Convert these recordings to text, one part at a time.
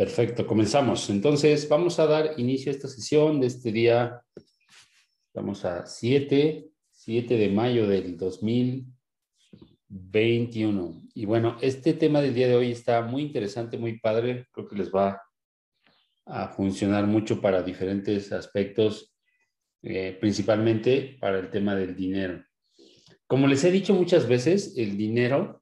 Perfecto, comenzamos. Entonces, vamos a dar inicio a esta sesión de este día. Estamos a 7, 7 de mayo del 2021. Y bueno, este tema del día de hoy está muy interesante, muy padre. Creo que les va a funcionar mucho para diferentes aspectos, eh, principalmente para el tema del dinero. Como les he dicho muchas veces, el dinero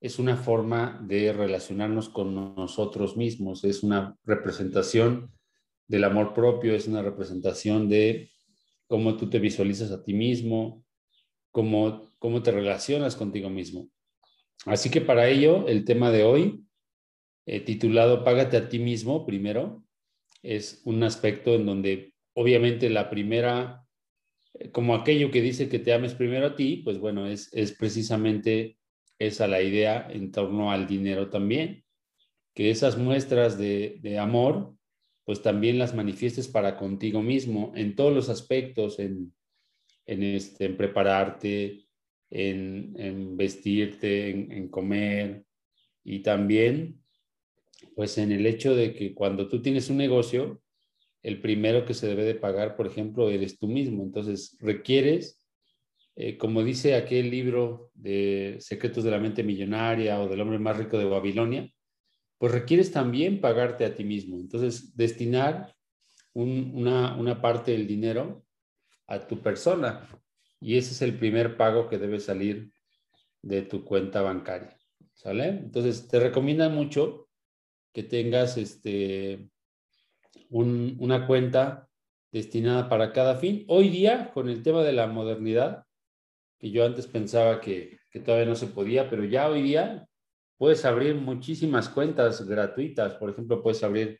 es una forma de relacionarnos con nosotros mismos, es una representación del amor propio, es una representación de cómo tú te visualizas a ti mismo, cómo, cómo te relacionas contigo mismo. Así que para ello, el tema de hoy, eh, titulado Págate a ti mismo primero, es un aspecto en donde obviamente la primera, eh, como aquello que dice que te ames primero a ti, pues bueno, es, es precisamente esa la idea en torno al dinero también, que esas muestras de, amor, pues también las manifiestes para contigo mismo en todos los aspectos, en, este, en prepararte, en, vestirte, en, en, comer y también pues en el hecho de que cuando tú tienes un negocio, el primero que se debe de pagar, por ejemplo, eres tú mismo. Entonces requieres eh, como dice aquel libro de Secretos de la Mente Millonaria o del hombre más rico de Babilonia, pues requieres también pagarte a ti mismo. Entonces, destinar una, parte del dinero a tu persona. Y ese es el primer pago que debe salir de tu cuenta bancaria. ¿Sale? Entonces, te recomienda mucho que tengas este, una cuenta destinada para cada fin. Hoy día, con el tema de la modernidad, que yo antes pensaba que, todavía no se podía, pero ya hoy día puedes abrir muchísimas cuentas gratuitas. Por ejemplo, puedes abrir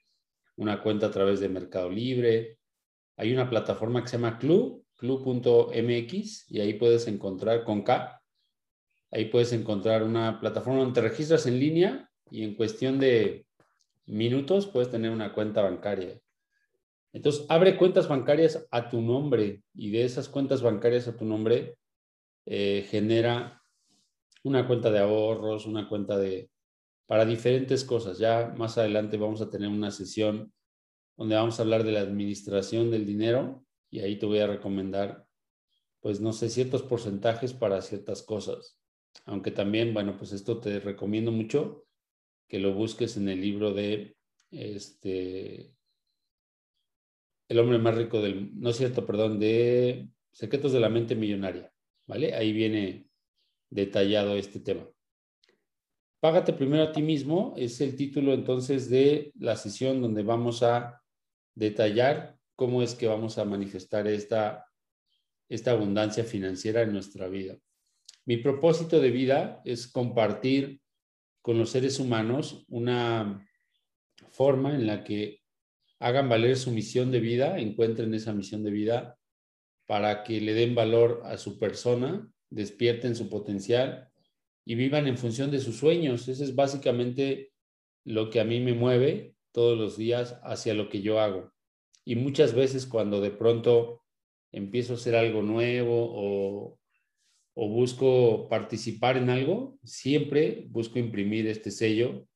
una cuenta a través de Mercado Libre. Hay una plataforma que se llama Club, club.mx, y ahí puedes encontrar con K. Ahí puedes encontrar una plataforma donde te registras en línea y en cuestión de minutos puedes tener una cuenta bancaria. Entonces, abre cuentas bancarias a tu nombre y de esas cuentas bancarias a tu nombre, eh, genera una cuenta de ahorros, una cuenta de, para diferentes cosas. Ya más adelante vamos a tener una sesión donde vamos a hablar de la administración del dinero y ahí te voy a recomendar, pues no sé, ciertos porcentajes para ciertas cosas. Aunque también, bueno, pues esto te recomiendo mucho que lo busques en el libro de este El hombre más rico del, no es cierto, perdón, de Secretos de la mente millonaria. ¿Vale? Ahí viene detallado este tema. Págate primero a ti mismo es el título entonces de la sesión donde vamos a detallar cómo es que vamos a manifestar esta, esta abundancia financiera en nuestra vida. Mi propósito de vida es compartir con los seres humanos una forma en la que hagan valer su misión de vida, encuentren esa misión de vida para que le den valor a su persona, despierten su potencial y vivan en función de sus sueños. Ese es básicamente lo que a mí me mueve todos los días hacia lo que yo hago. Y muchas veces cuando de pronto empiezo a hacer algo nuevo o, o busco participar en algo, siempre busco imprimir este sello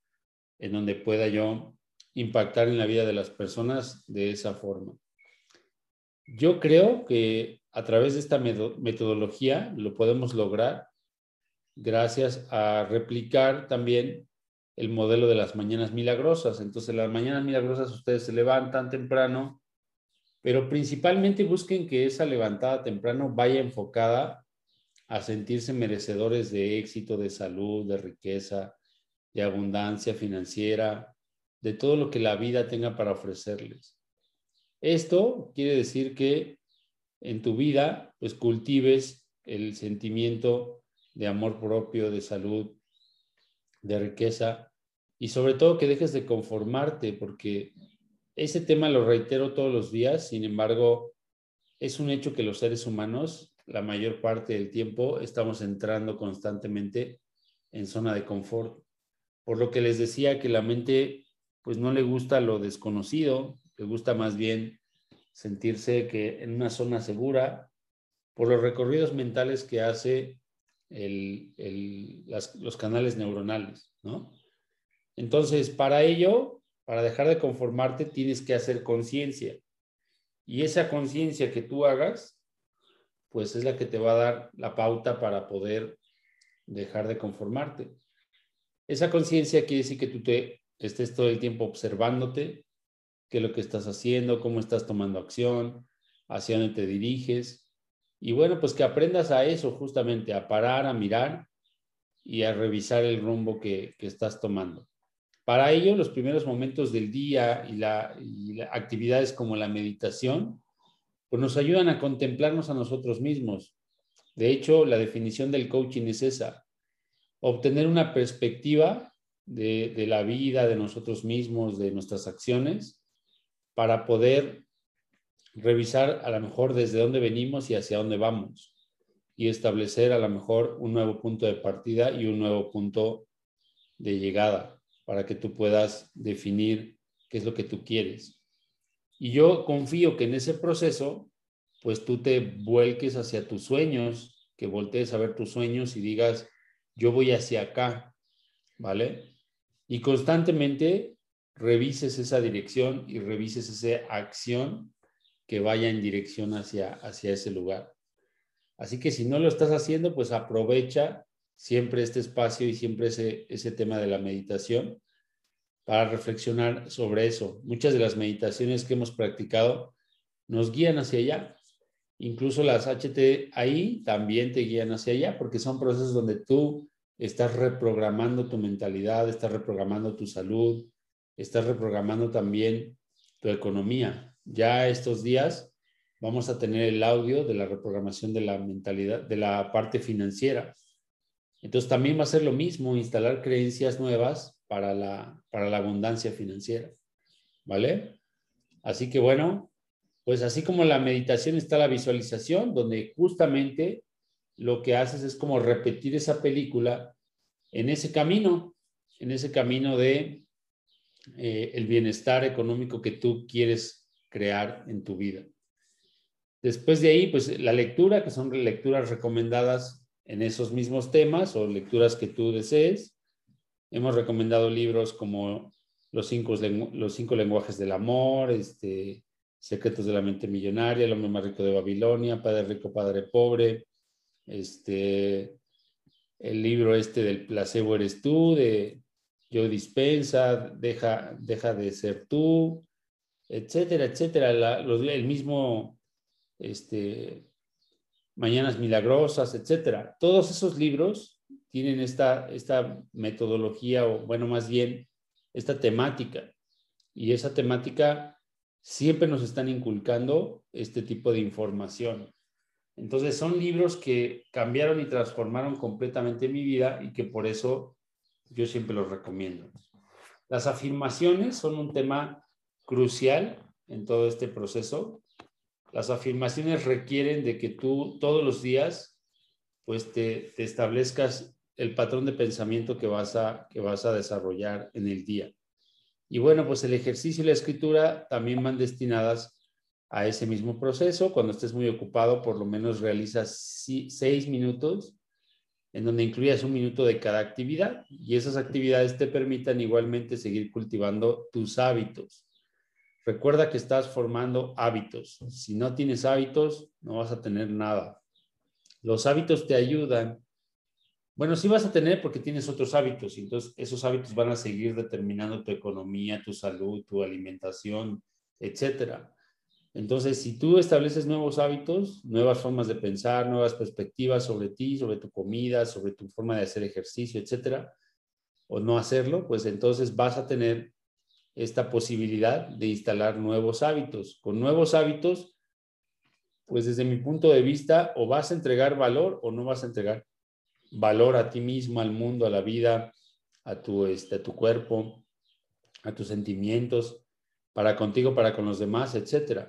en donde pueda yo impactar en la vida de las personas de esa forma. Yo creo que a través de esta metodología lo podemos lograr gracias a replicar también el modelo de las mañanas milagrosas. Entonces, las mañanas milagrosas ustedes se levantan temprano, pero principalmente busquen que esa levantada temprano vaya enfocada a sentirse merecedores de éxito, de salud, de riqueza, de abundancia financiera, de todo lo que la vida tenga para ofrecerles. Esto quiere decir que en tu vida, pues cultives el sentimiento de amor propio, de salud, de riqueza y sobre todo que dejes de conformarte porque ese tema lo reitero todos los días, sin embargo, es un hecho que los seres humanos la mayor parte del tiempo estamos entrando constantemente en zona de confort. Por lo que les decía que la mente pues no le gusta lo desconocido, le gusta más bien sentirse que en una zona segura por los recorridos mentales que hace los canales neuronales, ¿no? Entonces, para ello, para dejar de conformarte tienes que hacer conciencia. Y esa conciencia que tú hagas, pues es la que te va a dar la pauta para poder dejar de conformarte. Esa conciencia quiere decir que tú te estés todo el tiempo observándote, qué es lo que estás haciendo, cómo estás tomando acción, hacia dónde te diriges. Y bueno, pues que aprendas a eso justamente, a parar, a mirar y a revisar el rumbo que, estás tomando. Para ello, los primeros momentos del día y, la, actividades como la meditación, pues nos ayudan a contemplarnos a nosotros mismos. De hecho, la definición del coaching es esa, obtener una perspectiva de, de la vida, de nosotros mismos, de nuestras acciones, para poder revisar a lo mejor desde dónde venimos y hacia dónde vamos y establecer a lo mejor un nuevo punto de partida y un nuevo punto de llegada para que tú puedas definir qué es lo que tú quieres. Y yo confío que en ese proceso, pues tú te vuelques hacia tus sueños, que voltees a ver tus sueños y digas, yo voy hacia acá, ¿vale? Y constantemente revises esa dirección y revises esa acción que vaya en dirección hacia, hacia ese lugar. Así que si no lo estás haciendo, pues aprovecha siempre este espacio y siempre ese, ese tema de la meditación para reflexionar sobre eso. Muchas de las meditaciones que hemos practicado nos guían hacia allá. Incluso las HT ahí también te guían hacia allá porque son procesos donde tú estás reprogramando tu mentalidad, estás reprogramando tu salud, estás reprogramando también tu economía. Ya estos días vamos a tener el audio de la reprogramación de la mentalidad, de la parte financiera. Entonces también va a ser lo mismo, instalar creencias nuevas para la, para la abundancia financiera. ¿Vale? Así que bueno, pues así como la meditación está la visualización, donde justamente lo que haces es como repetir esa película en ese camino, en ese camino de eh, el bienestar económico que tú quieres crear en tu vida. Después de ahí, pues la lectura, que son lecturas recomendadas en esos mismos temas o lecturas que tú desees. Hemos recomendado libros como Los cinco, los cinco lenguajes del amor, este, Secretos de la mente millonaria, El hombre más rico de Babilonia, Padre rico, Padre pobre, este, el libro este del placebo eres tú, de Yo Dispensa, Deja, deja de ser tú, etcétera, etcétera. el mismo este, Mañanas Milagrosas, etcétera. Todos esos libros tienen esta, esta metodología, o bueno, más bien, esta temática. Y esa temática siempre nos están inculcando este tipo de información. Entonces son libros que cambiaron y transformaron completamente mi vida y que por eso yo siempre los recomiendo. Las afirmaciones son un tema crucial en todo este proceso las afirmaciones requieren de que tú todos los días pues te, establezcas el patrón de pensamiento que vas, a, que vas a desarrollar en el día. Y bueno, pues el ejercicio y la escritura también van destinadas a ese mismo proceso. Cuando estés muy ocupado, por lo menos realizas seis minutos en donde incluyas un minuto de cada actividad y esas actividades te permitan igualmente seguir cultivando tus hábitos. Recuerda que estás formando hábitos. Si no tienes hábitos, no vas a tener nada. Los hábitos te ayudan. Bueno, sí vas a tener porque tienes otros hábitos y entonces esos hábitos van a seguir determinando tu economía, tu salud, tu alimentación, etcétera. Entonces, si tú estableces nuevos hábitos, nuevas formas de pensar, nuevas perspectivas sobre ti, sobre tu comida, sobre tu forma de hacer ejercicio, etcétera, o no hacerlo, pues entonces vas a tener esta posibilidad de instalar nuevos hábitos. Con nuevos hábitos, pues desde mi punto de vista, o vas a entregar valor o no vas a entregar valor a ti mismo, al mundo, a la vida, a tu, este, a tu cuerpo, a tus sentimientos, para contigo, para con los demás, etc.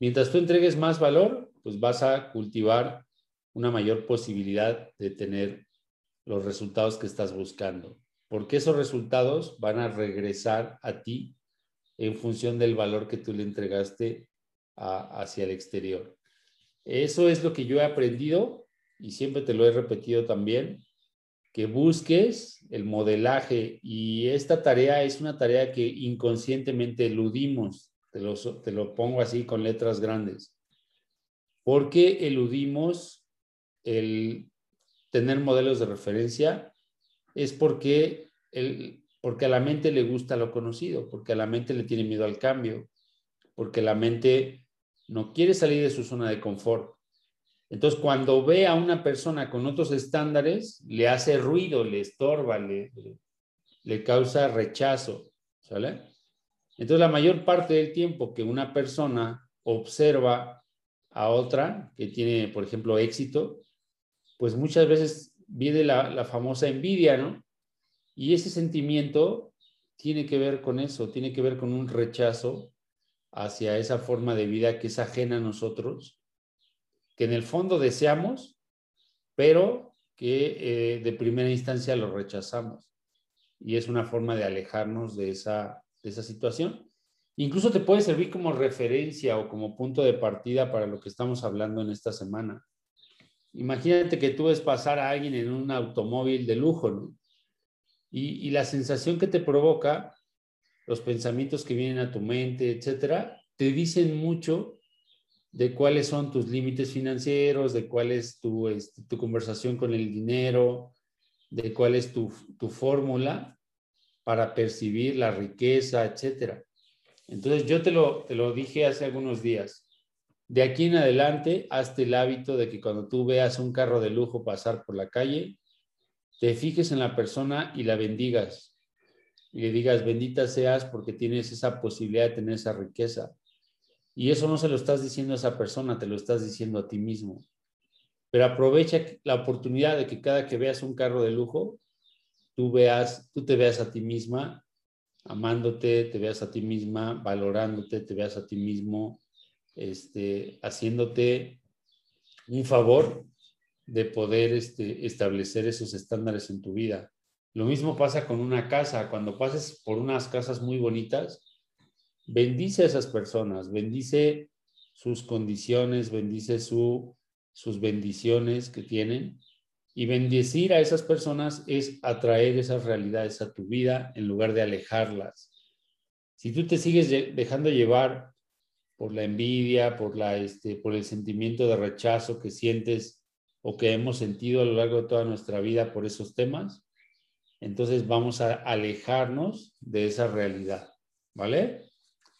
Mientras tú entregues más valor, pues vas a cultivar una mayor posibilidad de tener los resultados que estás buscando porque esos resultados van a regresar a ti en función del valor que tú le entregaste hacia el exterior. Eso es lo que yo he aprendido y siempre te lo he repetido también. que busques el modelaje y esta tarea es una tarea que inconscientemente eludimos, te lo, te lo pongo así con letras grandes. ¿Por qué eludimos el tener modelos de referencia? Es porque, el, porque a la mente le gusta lo conocido, porque a la mente le tiene miedo al cambio, porque la mente no quiere salir de su zona de confort. Entonces, cuando ve a una persona con otros estándares, le hace ruido, le estorba, le, le causa rechazo, ¿sale? Entonces, la mayor parte del tiempo que una persona observa a otra que tiene, por ejemplo, éxito, pues muchas veces viene la, famosa envidia, ¿no? Y ese sentimiento tiene que ver con eso, tiene que ver con un rechazo hacia esa forma de vida que es ajena a nosotros que en el fondo deseamos, pero que eh, de primera instancia lo rechazamos. Y es una forma de alejarnos de esa, de esa situación. Incluso te puede servir como referencia o como punto de partida para lo que estamos hablando en esta semana. Imagínate que tú ves pasar a alguien en un automóvil de lujo, ¿no? Y, la sensación que te provoca, los pensamientos que vienen a tu mente, etcétera, te dicen mucho de cuáles son tus límites financieros, de cuál es tu, este, tu conversación con el dinero, de cuál es tu, tu fórmula para percibir la riqueza, etcétera. Entonces yo te lo, te lo dije hace algunos días. De aquí en adelante, hazte el hábito de que cuando tú veas un carro de lujo pasar por la calle, te fijes en la persona y la bendigas. Y le digas, bendita seas porque tienes esa posibilidad de tener esa riqueza. Y eso no se lo estás diciendo a esa persona, te lo estás diciendo a ti mismo. Pero aprovecha la oportunidad de que cada que veas un carro de lujo, tú veas, tú te veas a ti misma amándote, te veas a ti misma valorándote, te veas a ti mismo este, haciéndote un favor de poder este, establecer esos estándares en tu vida. Lo mismo pasa con una casa. Cuando pases por unas casas muy bonitas, bendice a esas personas, bendice sus condiciones, bendice su, sus bendiciones que tienen. Y bendecir a esas personas es atraer esas realidades a tu vida en lugar de alejarlas. Si tú te sigues dejando llevar por la envidia, por, la, este, por el sentimiento de rechazo que sientes o que hemos sentido a lo largo de toda nuestra vida por esos temas, entonces vamos a alejarnos de esa realidad, ¿vale?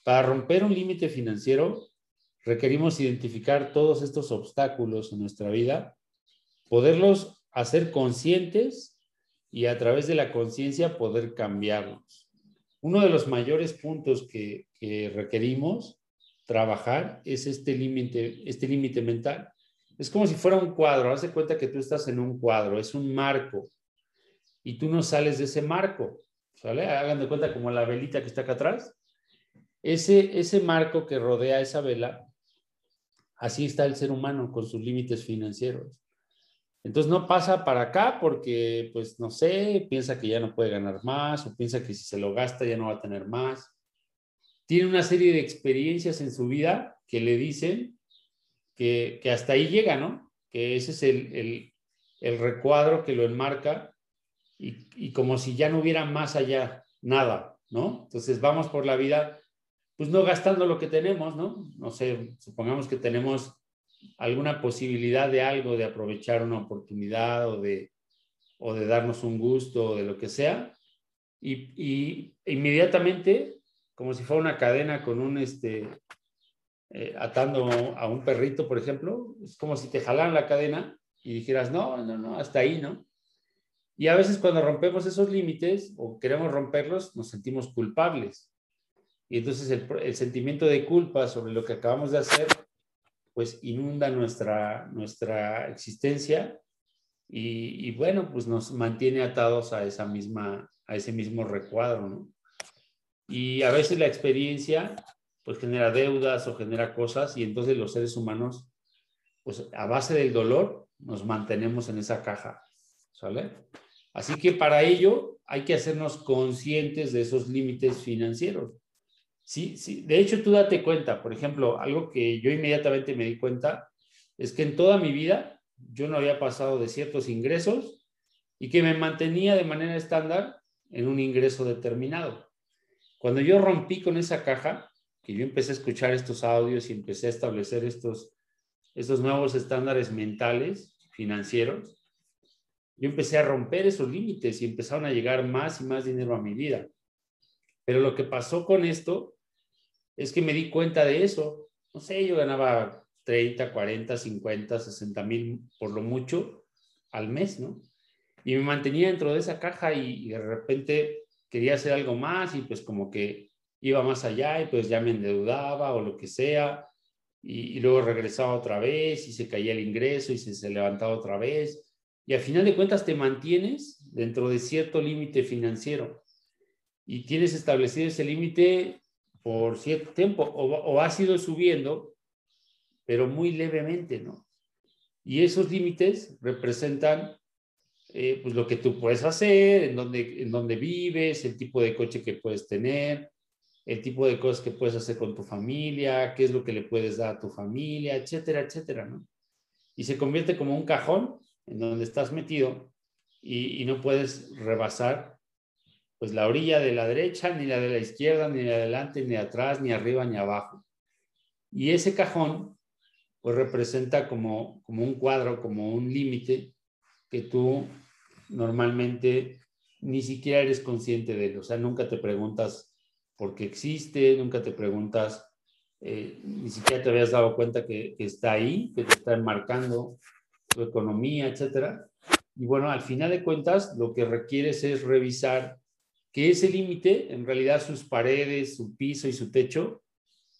Para romper un límite financiero, requerimos identificar todos estos obstáculos en nuestra vida, poderlos hacer conscientes y a través de la conciencia poder cambiarlos. Uno de los mayores puntos que, requerimos trabajar es este límite este límite mental. Es como si fuera un cuadro, haz de cuenta que tú estás en un cuadro, es un marco y tú no sales de ese marco, ¿sale? Hagan de cuenta como la velita que está acá atrás, ese, ese marco que rodea esa vela, así está el ser humano con sus límites financieros. Entonces no pasa para acá porque, pues, no sé, piensa que ya no puede ganar más o piensa que si se lo gasta ya no va a tener más. Tiene una serie de experiencias en su vida que le dicen que, hasta ahí llega, ¿no? Que ese es el, recuadro que lo enmarca y, y, como si ya no hubiera más allá, nada, ¿no? Entonces vamos por la vida pues no gastando lo que tenemos, ¿no? No sé, supongamos que tenemos alguna posibilidad de algo, de aprovechar una oportunidad o de, o de darnos un gusto o de lo que sea, y, inmediatamente, como si fuera una cadena con un, este, eh, atando a un perrito, por ejemplo, es como si te jalaran la cadena y dijeras, no, no, no, hasta ahí, ¿no? Y a veces cuando rompemos esos límites o queremos romperlos, nos sentimos culpables. Y entonces el, sentimiento de culpa sobre lo que acabamos de hacer, pues inunda nuestra, nuestra existencia y, bueno, pues nos mantiene atados a, esa misma, a ese mismo recuadro, ¿no? Y a veces la experiencia pues genera deudas o genera cosas y entonces los seres humanos, pues a base del dolor, nos mantenemos en esa caja, ¿sale? Así que para ello hay que hacernos conscientes de esos límites financieros. Sí, sí. De hecho, tú date cuenta, por ejemplo, algo que yo inmediatamente me di cuenta es que en toda mi vida yo no había pasado de ciertos ingresos y que me mantenía de manera estándar en un ingreso determinado. Cuando yo rompí con esa caja, que yo empecé a escuchar estos audios y empecé a establecer estos, estos nuevos estándares mentales, financieros, yo empecé a romper esos límites y empezaron a llegar más y más dinero a mi vida. Pero lo que pasó con esto es que me di cuenta de eso. No sé, yo ganaba 30, 40, 50, 60 mil por lo mucho al mes, ¿no? Y me mantenía dentro de esa caja y, de repente quería hacer algo más y pues como que iba más allá y pues ya me endeudaba o lo que sea y, y luego regresaba otra vez y se caía el ingreso y se, se levantaba otra vez y al final de cuentas te mantienes dentro de cierto límite financiero y tienes establecido ese límite por cierto tiempo o, o has ido subiendo, pero muy levemente, ¿no? Y esos límites representan eh, pues lo que tú puedes hacer, en dónde, en dónde vives, el tipo de coche que puedes tener, el tipo de cosas que puedes hacer con tu familia, qué es lo que le puedes dar a tu familia, etcétera, etcétera, ¿no? Y se convierte como un cajón en donde estás metido y, no puedes rebasar pues la orilla de la derecha, ni la de la izquierda, ni de adelante, ni atrás, ni arriba, ni abajo. Y ese cajón pues representa como, como un cuadro, como un límite que tú normalmente ni siquiera eres consciente de él. O sea, nunca te preguntas por qué existe, nunca te preguntas, eh, ni siquiera te habías dado cuenta que, que, está ahí, que te está enmarcando tu economía, etcétera. Y bueno, al final de cuentas, lo que requieres es revisar que ese límite, en realidad sus paredes, su piso y su techo,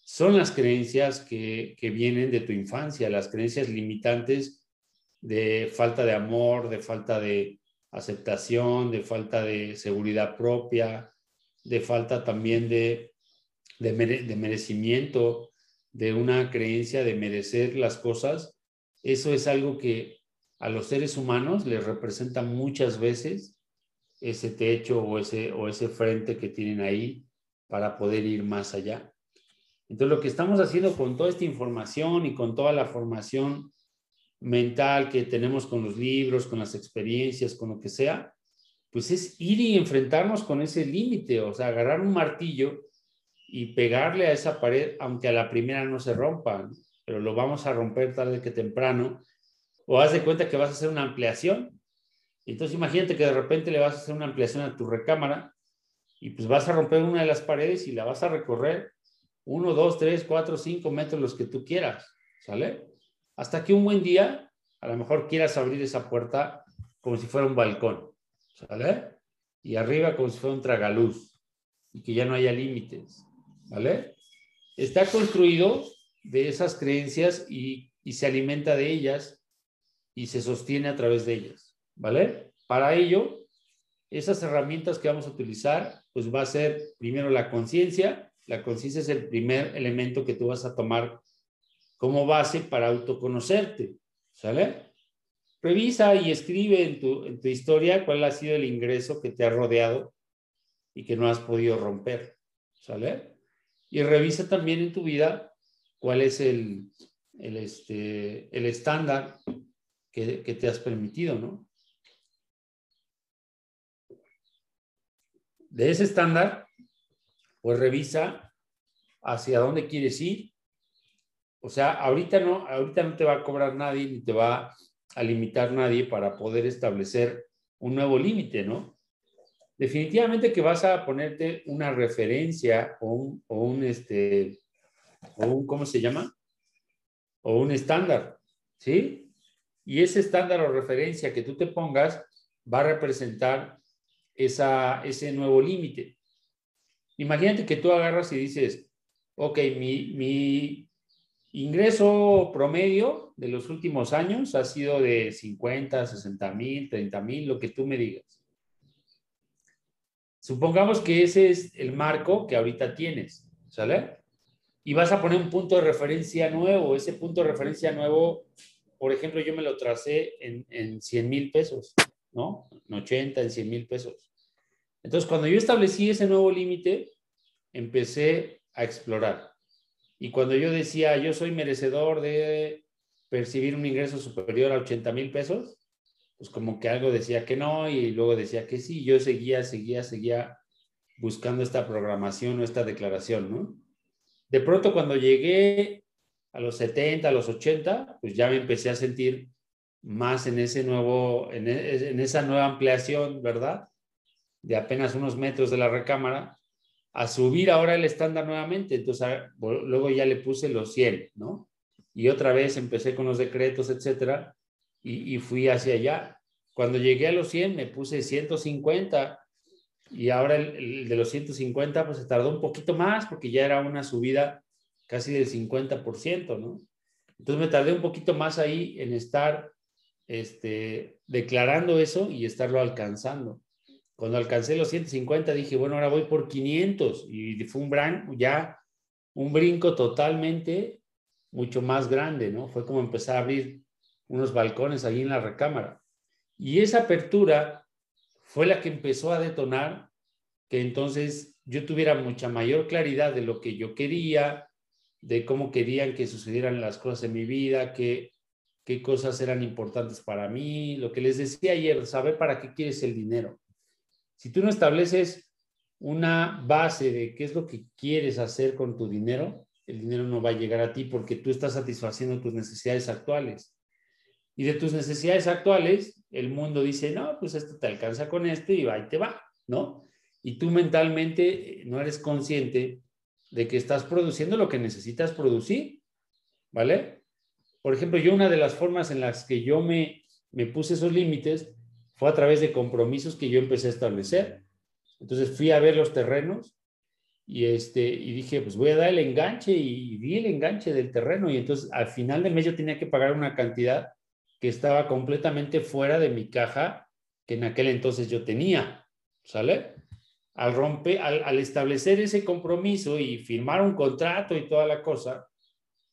son las creencias que, que, vienen de tu infancia, las creencias limitantes de falta de amor, de falta de aceptación, de falta de seguridad propia, de falta también de, de, de merecimiento, de una creencia de merecer las cosas. Eso es algo que a los seres humanos les representa muchas veces ese techo o ese, o ese frente que tienen ahí para poder ir más allá. Entonces, lo que estamos haciendo con toda esta información y con toda la formación mental que tenemos con los libros, con las experiencias, con lo que sea, pues es ir y enfrentarnos con ese límite, o sea, agarrar un martillo y pegarle a esa pared, aunque a la primera no se rompa pero lo vamos a romper tarde que temprano, o haz de cuenta que vas a hacer una ampliación. Entonces imagínate que de repente le vas a hacer una ampliación a tu recámara y pues vas a romper una de las paredes y la vas a recorrer uno, dos, tres, cuatro, cinco metros los que tú quieras, ¿sale? Hasta que un buen día a lo mejor quieras abrir esa puerta como si fuera un balcón, ¿sale? Y arriba como si fuera un tragaluz y que ya no haya límites, ¿vale? Está construido de esas creencias y, se alimenta de ellas y se sostiene a través de ellas, ¿vale? Para ello, esas herramientas que vamos a utilizar, pues va a ser primero la conciencia. La conciencia es el primer elemento que tú vas a tomar como base para autoconocerte, ¿sale? Revisa y escribe en tu, en tu historia cuál ha sido el ingreso que te ha rodeado y que no has podido romper, ¿sale? Y revisa también en tu vida cuál es el, el, este, el estándar que, que te has permitido, ¿no? De ese estándar, pues revisa hacia dónde quieres ir. O sea, ahorita no, ahorita no te va a cobrar nadie ni te va a limitar nadie para poder establecer un nuevo límite, ¿no? Definitivamente que vas a ponerte una referencia o un, o un este, o un, ¿cómo se llama? O un estándar, ¿sí? Y ese estándar o referencia que tú te pongas va a representar esa, ese nuevo límite. Imagínate que tú agarras y dices, ok, mi, mi ingreso promedio de los últimos años ha sido de 50, 60 mil, 30 mil, lo que tú me digas. Supongamos que ese es el marco que ahorita tienes, ¿sale? y vas a poner un punto de referencia nuevo. Ese punto de referencia nuevo, por ejemplo, yo me lo tracé en, en 100 mil pesos, ¿no? En 80, en 100 mil pesos. Entonces, cuando yo establecí ese nuevo límite, empecé a explorar. Y cuando yo decía, yo soy merecedor de percibir un ingreso superior a 80 mil pesos, pues como que algo decía que no y luego decía que sí. Yo seguía, seguía, seguía buscando esta programación o esta declaración, ¿no? De pronto cuando llegué a los 70, a los 80, pues ya me empecé a sentir más en ese nuevo, en, e, en esa nueva ampliación, ¿verdad? De apenas unos metros de la recámara, a subir ahora el estándar nuevamente. Entonces, luego ya le puse los 100, ¿no? Y otra vez empecé con los decretos, etcétera, y, fui hacia allá. Cuando llegué a los 100, me puse 150 y ahora el, de los 150 pues se tardó un poquito más porque ya era una subida casi del 50%, ¿no? Entonces me tardé un poquito más ahí en estar este, declarando eso y estarlo alcanzando. Cuando alcancé los 150 dije, bueno, ahora voy por 500 y fue un ya un brinco totalmente mucho más grande, ¿no? Fue como empezar a abrir unos balcones ahí en la recámara. Y esa apertura fue la que empezó a detonar que entonces yo tuviera mucha mayor claridad de lo que yo quería, de cómo querían que sucedieran las cosas en mi vida, qué, qué cosas eran importantes para mí, lo que les decía ayer, saber para qué quieres el dinero. Si tú no estableces una base de qué es lo que quieres hacer con tu dinero, el dinero no va a llegar a ti porque tú estás satisfaciendo tus necesidades actuales. Y de tus necesidades actuales, el mundo dice, no, pues esto te alcanza con esto y ahí te va, ¿no? Y tú mentalmente eh, no eres consciente de que estás produciendo lo que necesitas producir, ¿vale? Por ejemplo, yo una de las formas en las que yo me, me puse esos límites fue a través de compromisos que yo empecé a establecer. Entonces fui a ver los terrenos y, este, y dije, pues voy a dar el enganche y, di el enganche del terreno. Y entonces al final de mes yo tenía que pagar una cantidad que estaba completamente fuera de mi caja que en aquel entonces yo tenía, ¿sale? Al romper, al, establecer ese compromiso y firmar un contrato y toda la cosa,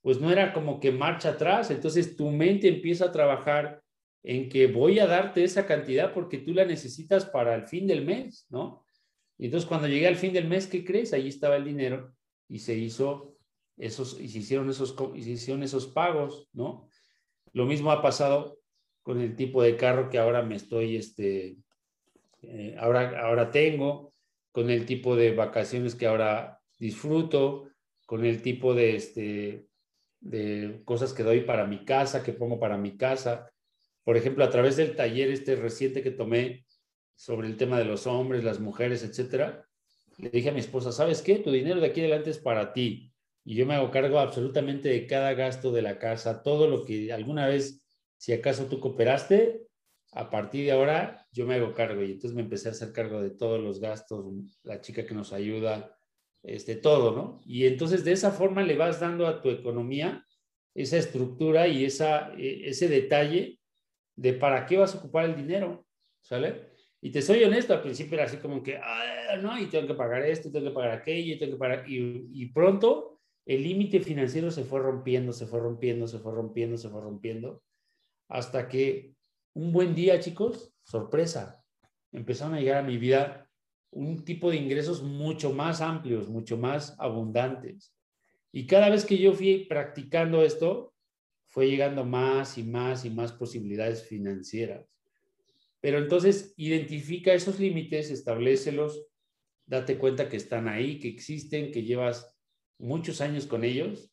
pues no era como que marcha atrás, entonces tu mente empieza a trabajar en que voy a darte esa cantidad porque tú la necesitas para el fin del mes, ¿no? Y entonces cuando llegué al fin del mes, ¿qué crees? Ahí estaba el dinero y se hizo esos, y se hicieron esos, y se hicieron esos pagos, ¿no? Lo mismo ha pasado con el tipo de carro que ahora me estoy, este, eh, ahora, ahora tengo, con el tipo de vacaciones que ahora disfruto, con el tipo de, este, de cosas que doy para mi casa, que pongo para mi casa. Por ejemplo, a través del taller este reciente que tomé sobre el tema de los hombres, las mujeres, etcétera, le dije a mi esposa, ¿sabes qué? Tu dinero de aquí adelante es para ti y yo me hago cargo absolutamente de cada gasto de la casa, todo lo que alguna vez, si acaso tú cooperaste, a partir de ahora yo me hago cargo y entonces me empecé a hacer cargo de todos los gastos, la chica que nos ayuda, este, todo, ¿no? Y entonces de esa forma le vas dando a tu economía esa estructura y esa, e, ese detalle de para qué vas a ocupar el dinero, ¿sale? Y te soy honesto, al principio era así como que, ah, no, y tengo que pagar esto, tengo que pagar aquello, y tengo que pagar, y, y pronto el límite financiero se fue rompiendo, se fue rompiendo, se fue rompiendo, se fue rompiendo, hasta que un buen día, chicos, sorpresa, empezaron a llegar a mi vida un tipo de ingresos mucho más amplios, mucho más abundantes. Y cada vez que yo fui practicando esto, fue llegando más y más y más posibilidades financieras. Pero entonces identifica esos límites, establecelos, date cuenta que están ahí, que existen, que llevas muchos años con ellos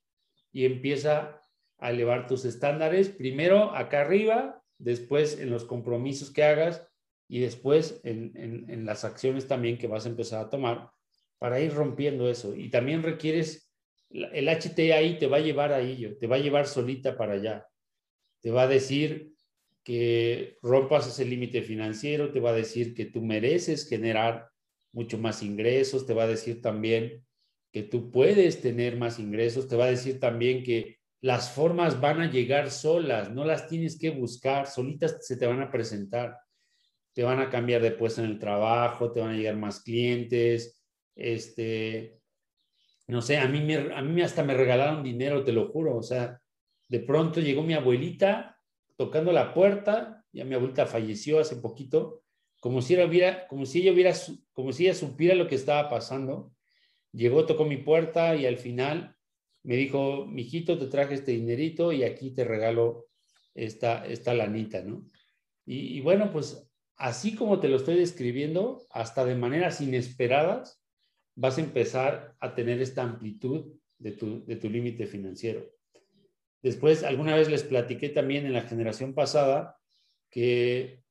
y empieza a elevar tus estándares, primero acá arriba, después en los compromisos que hagas y después en, las acciones también que vas a empezar a tomar para ir rompiendo eso. Y también requieres, el HTI te va a llevar a ello, te va a llevar solita para allá. Te va a decir que rompas ese límite financiero, te va a decir que tú mereces generar mucho más ingresos, te va a decir también que tú puedes tener más ingresos, te va a decir también que las formas van a llegar solas, no las tienes que buscar, solitas se te van a presentar, te van a cambiar de puesto en el trabajo, te van a llegar más clientes, este, no sé, a mí, a mí hasta me regalaron dinero, te lo juro, o sea, de pronto llegó mi abuelita tocando la puerta, ya mi abuelita falleció hace poquito, como si ella hubiera, como si ella hubiera, como si ella supiera lo que estaba pasando Llegó, tocó mi puerta y al final me dijo, mijito, te traje este dinerito y aquí te regalo esta, esta lanita, ¿no? Y, bueno, pues así como te lo estoy describiendo, hasta de maneras inesperadas, vas a empezar a tener esta amplitud de tu, de tu límite financiero. Después, alguna vez les platiqué también en la generación pasada que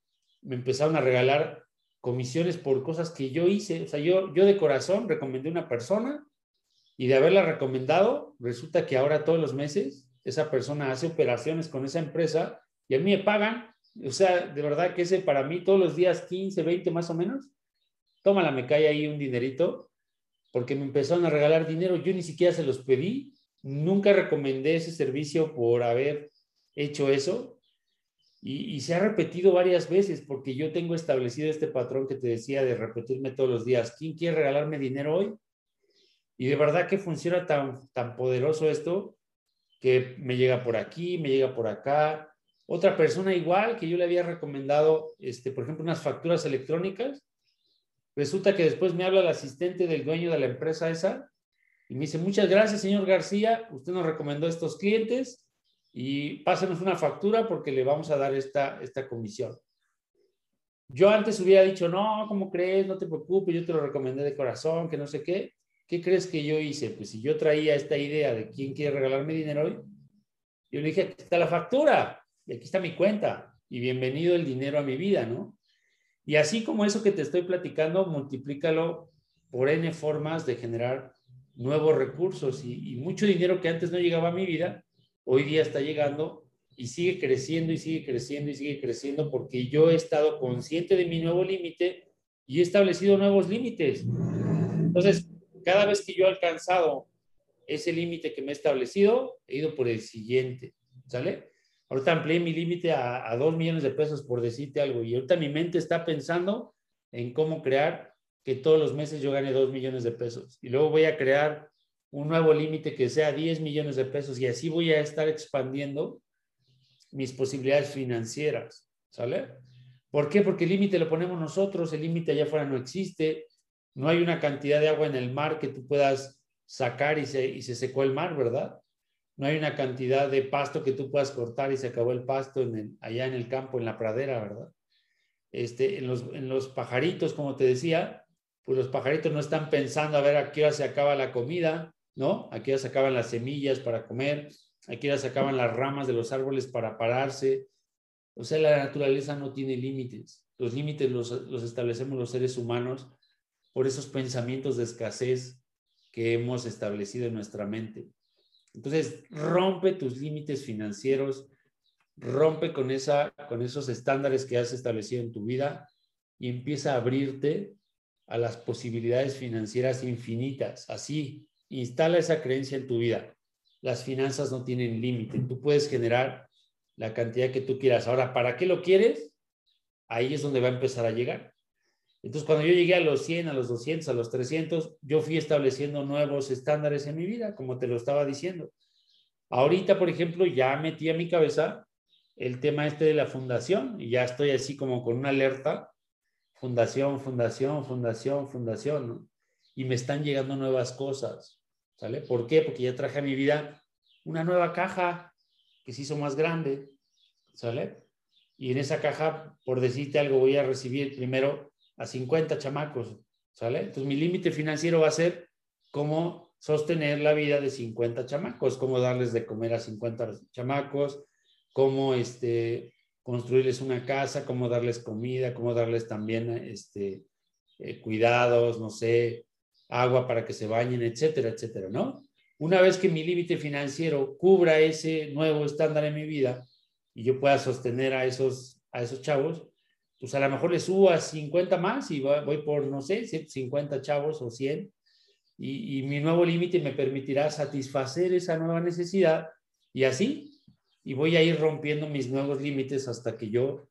me empezaron a regalar comisiones por cosas que yo hice. O sea, yo, yo de corazón recomendé una persona y de haberla recomendado, resulta que ahora todos los meses esa persona hace operaciones con esa empresa y a mí me pagan. O sea, de verdad que ese para mí todos los días 15, 20 más o menos, tómala, me cae ahí un dinerito porque me empezaron a regalar dinero. Yo ni siquiera se los pedí, nunca recomendé ese servicio por haber hecho eso y, se ha repetido varias veces porque yo tengo establecido este patrón que te decía de repetirme todos los días. ¿Quién quiere regalarme dinero hoy? Y de verdad que funciona tan, tan poderoso esto que me llega por aquí, me llega por acá. Otra persona igual que yo le había recomendado, este, por ejemplo, unas facturas electrónicas. Resulta que después me habla el asistente del dueño de la empresa esa y me dice, muchas gracias, señor García. Usted nos recomendó estos clientes y pásenos una factura porque le vamos a dar esta, esta comisión. Yo antes hubiera dicho, no, ¿cómo crees? No te preocupes, yo te lo recomendé de corazón, que no sé qué. ¿Qué crees que yo hice? Pues si yo traía esta idea de quién quiere regalarme dinero hoy, yo le dije, aquí está la factura y aquí está mi cuenta y bienvenido el dinero a mi vida, ¿no? Y así como eso que te estoy platicando, multiplícalo por N formas de generar nuevos recursos y, y mucho dinero que antes no llegaba a mi vida, hoy día está llegando y sigue creciendo y sigue creciendo y sigue creciendo porque yo he estado consciente de mi nuevo límite y he establecido nuevos límites. Entonces, cada vez que yo he alcanzado ese límite que me he establecido, he ido por el siguiente, ¿sale? Ahorita amplié mi límite a, dos millones de pesos por decirte algo y ahorita mi mente está pensando en cómo crear que todos los meses yo gane dos millones de pesos y luego voy a crear un nuevo límite que sea 10 millones de pesos y así voy a estar expandiendo mis posibilidades financieras, ¿sale? ¿Por qué? Porque el límite lo ponemos nosotros, el límite allá afuera no existe, no hay una cantidad de agua en el mar que tú puedas sacar y se, y se secó el mar, ¿verdad? No hay una cantidad de pasto que tú puedas cortar y se acabó el pasto en allá en el campo, en la pradera, ¿verdad? Este, en, los, en los pajaritos, como te decía, pues los pajaritos no están pensando a ver a qué hora se acaba la comida, ¿no? Aquí ya sacaban las semillas para comer, aquí ya sacaban las ramas de los árboles para pararse. O sea, la naturaleza no tiene límites. Los límites los, los establecemos los seres humanos por esos pensamientos de escasez que hemos establecido en nuestra mente. Entonces, rompe tus límites financieros, rompe con, esa, con esos estándares que has establecido en tu vida y empieza a abrirte a las posibilidades financieras infinitas, así, instala esa creencia en tu vida. Las finanzas no tienen límite. Tú puedes generar la cantidad que tú quieras. Ahora, ¿para qué lo quieres? Ahí es donde va a empezar a llegar. Entonces, cuando yo llegué a los 100, a los 200, a los 300, yo fui estableciendo nuevos estándares en mi vida, como te lo estaba diciendo. Ahorita, por ejemplo, ya metí a mi cabeza el tema este de la fundación y ya estoy así como con una alerta. Fundación, fundación, fundación, fundación, Y me están llegando nuevas cosas. ¿Sale? ¿Por qué? Porque ya traje a mi vida una nueva caja que se hizo más grande. ¿Sale? Y en esa caja, por decirte algo, voy a recibir primero a 50 chamacos. ¿Sale? Entonces mi límite financiero va a ser cómo sostener la vida de 50 chamacos, cómo darles de comer a 50 chamacos, cómo este, construirles una casa, cómo darles comida, cómo darles también este, eh, cuidados, no sé, agua para que se bañen, etcétera, etcétera, ¿no? Una vez que mi límite financiero cubra ese nuevo estándar en mi vida y yo pueda sostener a esos, a esos chavos, pues a lo mejor les subo a 50 más y voy por, no sé, 50 chavos o 100 y, y mi nuevo límite me permitirá satisfacer esa nueva necesidad y así, y voy a ir rompiendo mis nuevos límites hasta que yo,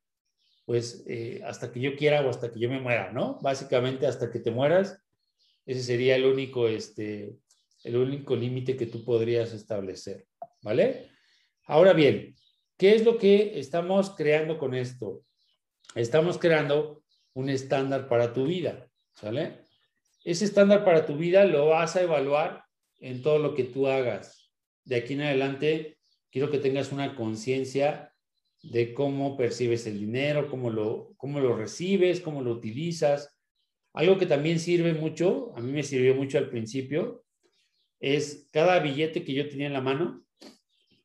pues, eh, hasta que yo quiera o hasta que yo me muera, ¿no? Básicamente hasta que te mueras ese sería el único, este, el único límite que tú podrías establecer, ¿vale? Ahora bien, ¿qué es lo que estamos creando con esto? Estamos creando un estándar para tu vida, ¿sale? Ese estándar para tu vida lo vas a evaluar en todo lo que tú hagas. De aquí en adelante, quiero que tengas una conciencia de cómo percibes el dinero, cómo lo, cómo lo recibes, cómo lo utilizas. Algo que también sirve mucho, a mí me sirvió mucho al principio, es cada billete que yo tenía en la mano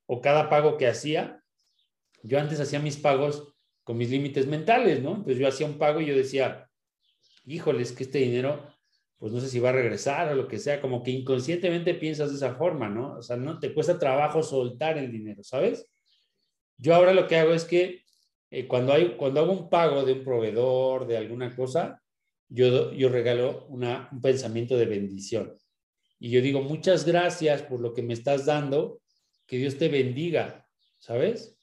o cada pago que hacía. Yo antes hacía mis pagos con mis límites mentales, ¿no? Entonces yo hacía un pago y yo decía, híjole, es que este dinero, pues no sé si va a regresar o lo que sea, como que inconscientemente piensas de esa forma, ¿no? O sea, no te cuesta trabajo soltar el dinero, ¿sabes? Yo ahora lo que hago es que eh, cuando, hay, cuando hago un pago de un proveedor, de alguna cosa, yo, yo regalo un pensamiento de bendición. Y yo digo, muchas gracias por lo que me estás dando, que Dios te bendiga, ¿sabes?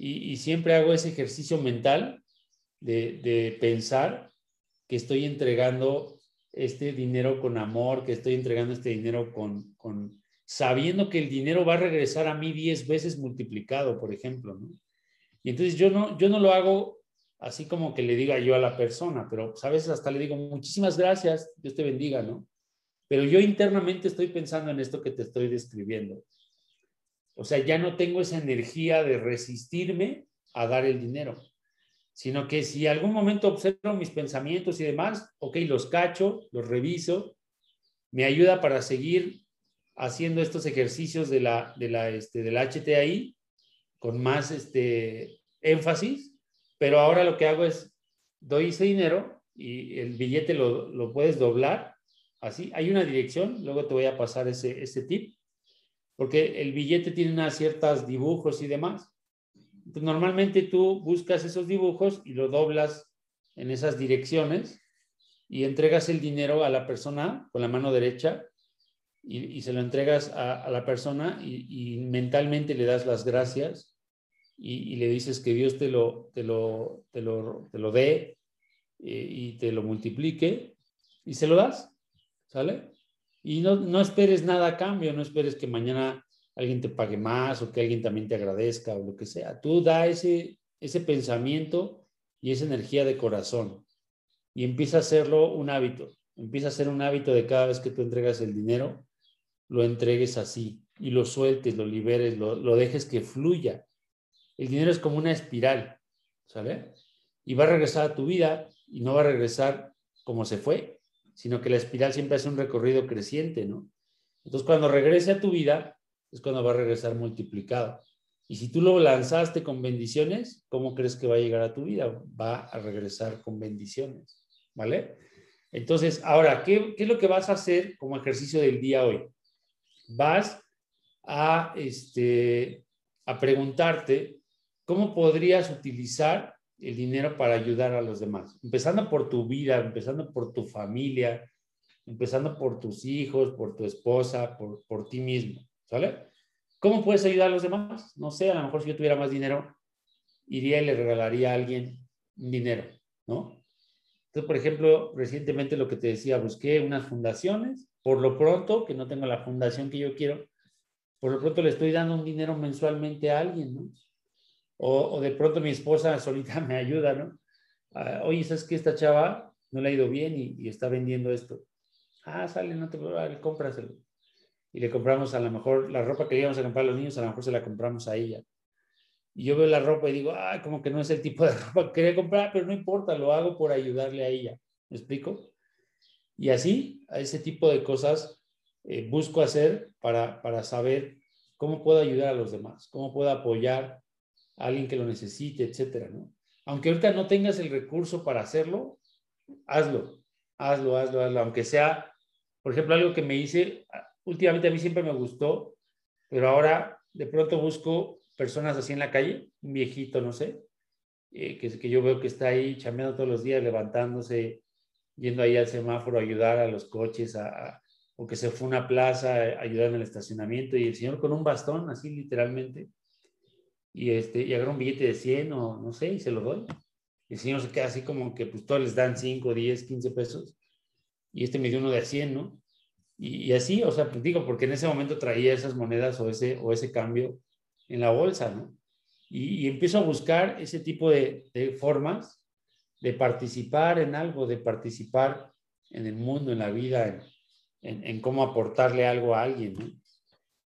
Y, siempre hago ese ejercicio mental de, de pensar que estoy entregando este dinero con amor, que estoy entregando este dinero con, con, sabiendo que el dinero va a regresar a mí 10 veces multiplicado, por ejemplo. Y entonces yo no, yo no lo hago así como que le diga yo a la persona, pero a veces hasta le digo muchísimas gracias, Dios te bendiga, ¿no? Pero yo internamente estoy pensando en esto que te estoy describiendo. O sea, ya no tengo esa energía de resistirme a dar el dinero, sino que si algún momento observo mis pensamientos y demás, ok, los cacho, los reviso, me ayuda para seguir haciendo estos ejercicios de la, de la, este, del HTI con más este, énfasis, pero ahora lo que hago es, doy ese dinero y el billete lo, lo puedes doblar, así, hay una dirección, luego te voy a pasar ese, ese tip, porque el billete tiene unas ciertas dibujos y demás. normalmente tú buscas esos dibujos y lo doblas en esas direcciones y entregas el dinero a la persona con la mano derecha y, se lo entregas a, la persona y, mentalmente le das las gracias y, le dices que Dios te lo, te lo, te lo, te lo dé eh, y te lo multiplique y se lo das, ¿sale? Y no, no esperes nada a cambio, no esperes que mañana alguien te pague más o que alguien también te agradezca o lo que sea. Tú da ese, ese pensamiento y esa energía de corazón y empieza a hacerlo un hábito. Empieza a ser un hábito de cada vez que tú entregas el dinero, lo entregues así y lo sueltes, lo liberes, lo, lo dejes que fluya. El dinero es como una espiral, ¿sale? Y va a regresar a tu vida y no va a regresar como se fue, sino que la espiral siempre hace un recorrido creciente, ¿no? Entonces, cuando regrese a tu vida, es cuando va a regresar multiplicado. Y si tú lo lanzaste con bendiciones, ¿cómo crees que va a llegar a tu vida? Va a regresar con bendiciones, ¿vale? Entonces, ahora, ¿qué, qué es lo que vas a hacer como ejercicio del día hoy? vas a, este, a preguntarte cómo podrías utilizar el dinero para ayudar a los demás, empezando por tu vida, empezando por tu familia, empezando por tus hijos, por tu esposa, por, por ti mismo, ¿sale? ¿Cómo puedes ayudar a los demás? No sé, a lo mejor si yo tuviera más dinero, iría y le regalaría a alguien dinero, ¿no? Entonces, por ejemplo, recientemente lo que te decía, busqué unas fundaciones por lo pronto, que no tengo la fundación que yo quiero, por lo pronto le estoy dando un dinero mensualmente a alguien, ¿no? O, de pronto mi esposa solita me ayuda, ¿no? Ah, oye, ¿sabes que esta chava no le ha ido bien y, está vendiendo esto? Ah, sale, no te preocupes, cómpraselo. Y le compramos a lo mejor la ropa que íbamos a comprar a los niños, a lo mejor se la compramos a ella. Y yo veo la ropa y digo, ah, como que no es el tipo de ropa que quería comprar, pero no importa, lo hago por ayudarle a ella. ¿Me explico? Y así, a ese tipo de cosas eh, busco hacer para, para saber cómo puedo ayudar a los demás, cómo puedo apoyar alguien que lo necesite, etcétera, ¿no? Aunque ahorita no tengas el recurso para hacerlo, hazlo, hazlo, hazlo, hazlo, aunque sea, por ejemplo, algo que me hice, últimamente a mí siempre me gustó, pero ahora de pronto busco personas así en la calle, un viejito, no sé, eh, que, que yo veo que está ahí chambeando todos los días, levantándose, yendo ahí al semáforo a ayudar a los coches, o que se fue a una plaza a ayudar en el estacionamiento y el señor con un bastón, así literalmente, y, este, y agarra un billete de 100 o no sé, y se lo doy. El señor se queda así como que pues todos les dan 5, 10, 15 pesos, y este me dio uno de 100, ¿no? Y, así, o sea, pues digo, porque en ese momento traía esas monedas o ese, o ese cambio en la bolsa, ¿no? Y, empiezo a buscar ese tipo de, formas de participar en algo, de participar en el mundo, en la vida, en, cómo aportarle algo a alguien.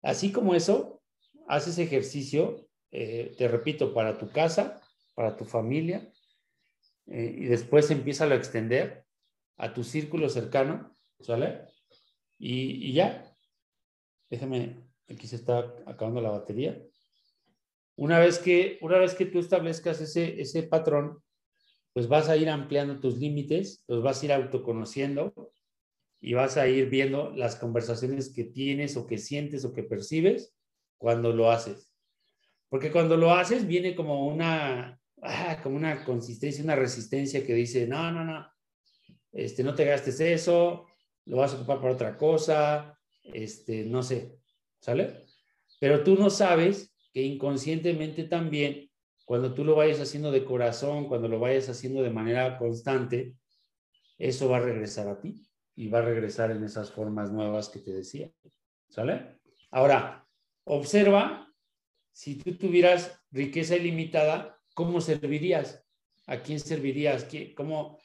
Así como eso, haces ejercicio eh, te repito, para tu casa, para tu familia, eh, y después empieza a extender a tu círculo cercano, ¿sale? Y, y ya, déjame, aquí se está acabando la batería. Una vez que, una vez que tú establezcas ese, ese patrón, pues vas a ir ampliando tus límites, los vas a ir autoconociendo y vas a ir viendo las conversaciones que tienes o que sientes o que percibes cuando lo haces. Porque cuando lo haces viene como una, ah, como una consistencia, una resistencia que dice, no, no, no, este, no te gastes eso, lo vas a ocupar para otra cosa, este, no sé, ¿sale? Pero tú no sabes que inconscientemente también, cuando tú lo vayas haciendo de corazón, cuando lo vayas haciendo de manera constante, eso va a regresar a ti y va a regresar en esas formas nuevas que te decía. ¿Sale? Ahora, observa si tú tuvieras riqueza ilimitada, ¿cómo servirías? ¿A quién servirías? ¿Cómo?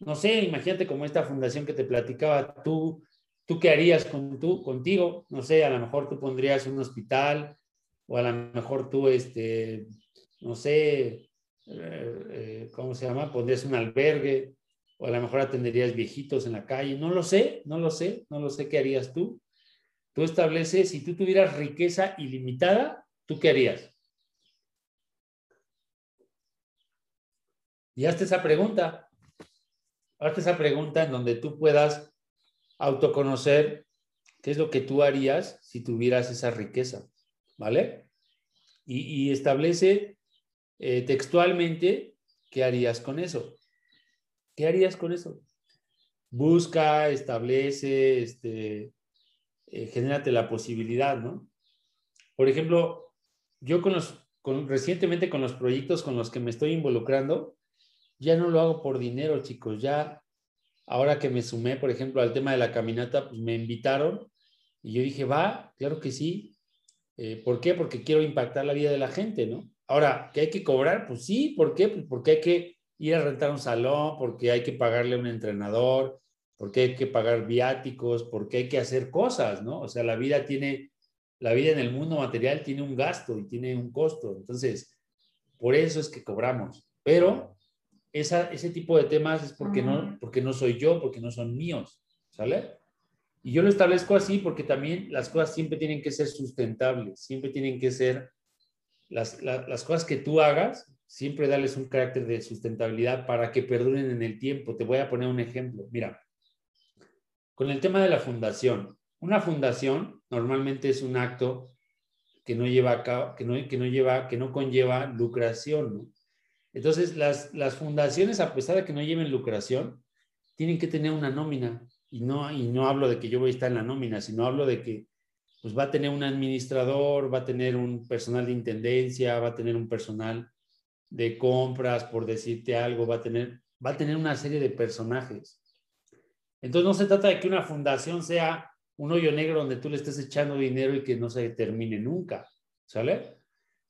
No sé, imagínate como esta fundación que te platicaba, tú, tú qué harías con tú, contigo, no sé, a lo mejor tú pondrías un hospital o a lo mejor tú, este, no sé, eh, eh, ¿cómo se llama? Pondrías un albergue o a lo mejor atenderías viejitos en la calle, no lo sé, no lo sé, no lo sé qué harías tú. Tú estableces, si tú tuvieras riqueza ilimitada, ¿tú qué harías? Y hazte esa pregunta, hazte esa pregunta en donde tú puedas autoconocer qué es lo que tú harías si tuvieras esa riqueza, ¿vale? Y, establece eh, textualmente qué harías con eso. ¿Qué harías con eso? Busca, establece, este, eh, genérate la posibilidad, ¿no? Por ejemplo, yo con los, recientemente con los proyectos con los que me estoy involucrando, ya no lo hago por dinero, chicos, ya ahora que me sumé, por ejemplo, al tema de la caminata, pues me invitaron y yo dije, va, claro que sí. Eh, ¿Por qué? Porque quiero impactar la vida de la gente, ¿no? Ahora, ¿que hay que cobrar? Pues sí, ¿por qué? Pues porque hay que ir a rentar un salón, porque hay que pagarle a un entrenador, porque hay que pagar viáticos, porque hay que hacer cosas, ¿no? O sea, la vida tiene, la vida en el mundo material tiene un gasto y tiene un costo. Entonces, por eso es que cobramos. Pero esa, ese tipo de temas es porque no, porque no soy yo, porque no son míos, ¿sale? Y yo lo establezco así porque también las cosas siempre tienen que ser sustentables, siempre tienen que ser las, las cosas que tú hagas, siempre darles un carácter de sustentabilidad para que perduren en el tiempo. Te voy a poner un ejemplo. Mira, con el tema de la fundación. Una fundación normalmente es un acto que no lleva a cabo, que no, que no lleva, que no conlleva lucración. Entonces, las, las fundaciones, a pesar de que no lleven lucración, tienen que tener una nómina. Y no, y no hablo de que yo voy a estar en la nómina, sino hablo de que pues va a tener un administrador, va a tener un personal de intendencia, va a tener un personal de compras, por decirte algo, va a tener, va a tener una serie de personajes. Entonces no se trata de que una fundación sea un hoyo negro donde tú le estés echando dinero y que no se termine nunca, ¿sale?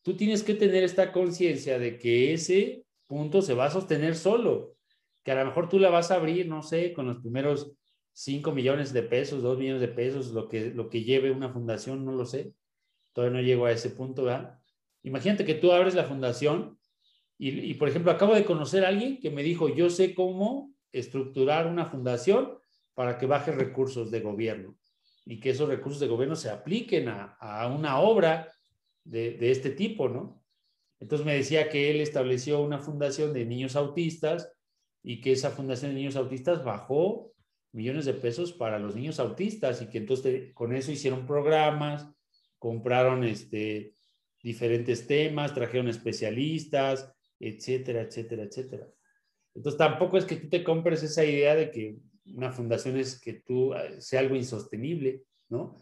Tú tienes que tener esta conciencia de que ese punto se va a sostener solo, que a lo mejor tú la vas a abrir, no sé, con los primeros 5 millones de pesos, 2 millones de pesos, lo que, lo que lleve una fundación, no lo sé. Todavía no llego a ese punto, ¿verdad? Imagínate que tú abres la fundación y, por ejemplo, acabo de conocer a alguien que me dijo, yo sé cómo estructurar una fundación para que baje recursos de gobierno y que esos recursos de gobierno se apliquen a, una obra de, de, este tipo, ¿no? Entonces me decía que él estableció una fundación de niños autistas y que esa fundación de niños autistas bajó millones de pesos para los niños autistas y que entonces con eso hicieron programas, compraron este, diferentes temas, trajeron especialistas, etcétera, etcétera, etcétera. Entonces tampoco es que tú te compres esa idea de que una fundación es que tú eh, sea algo insostenible, ¿no?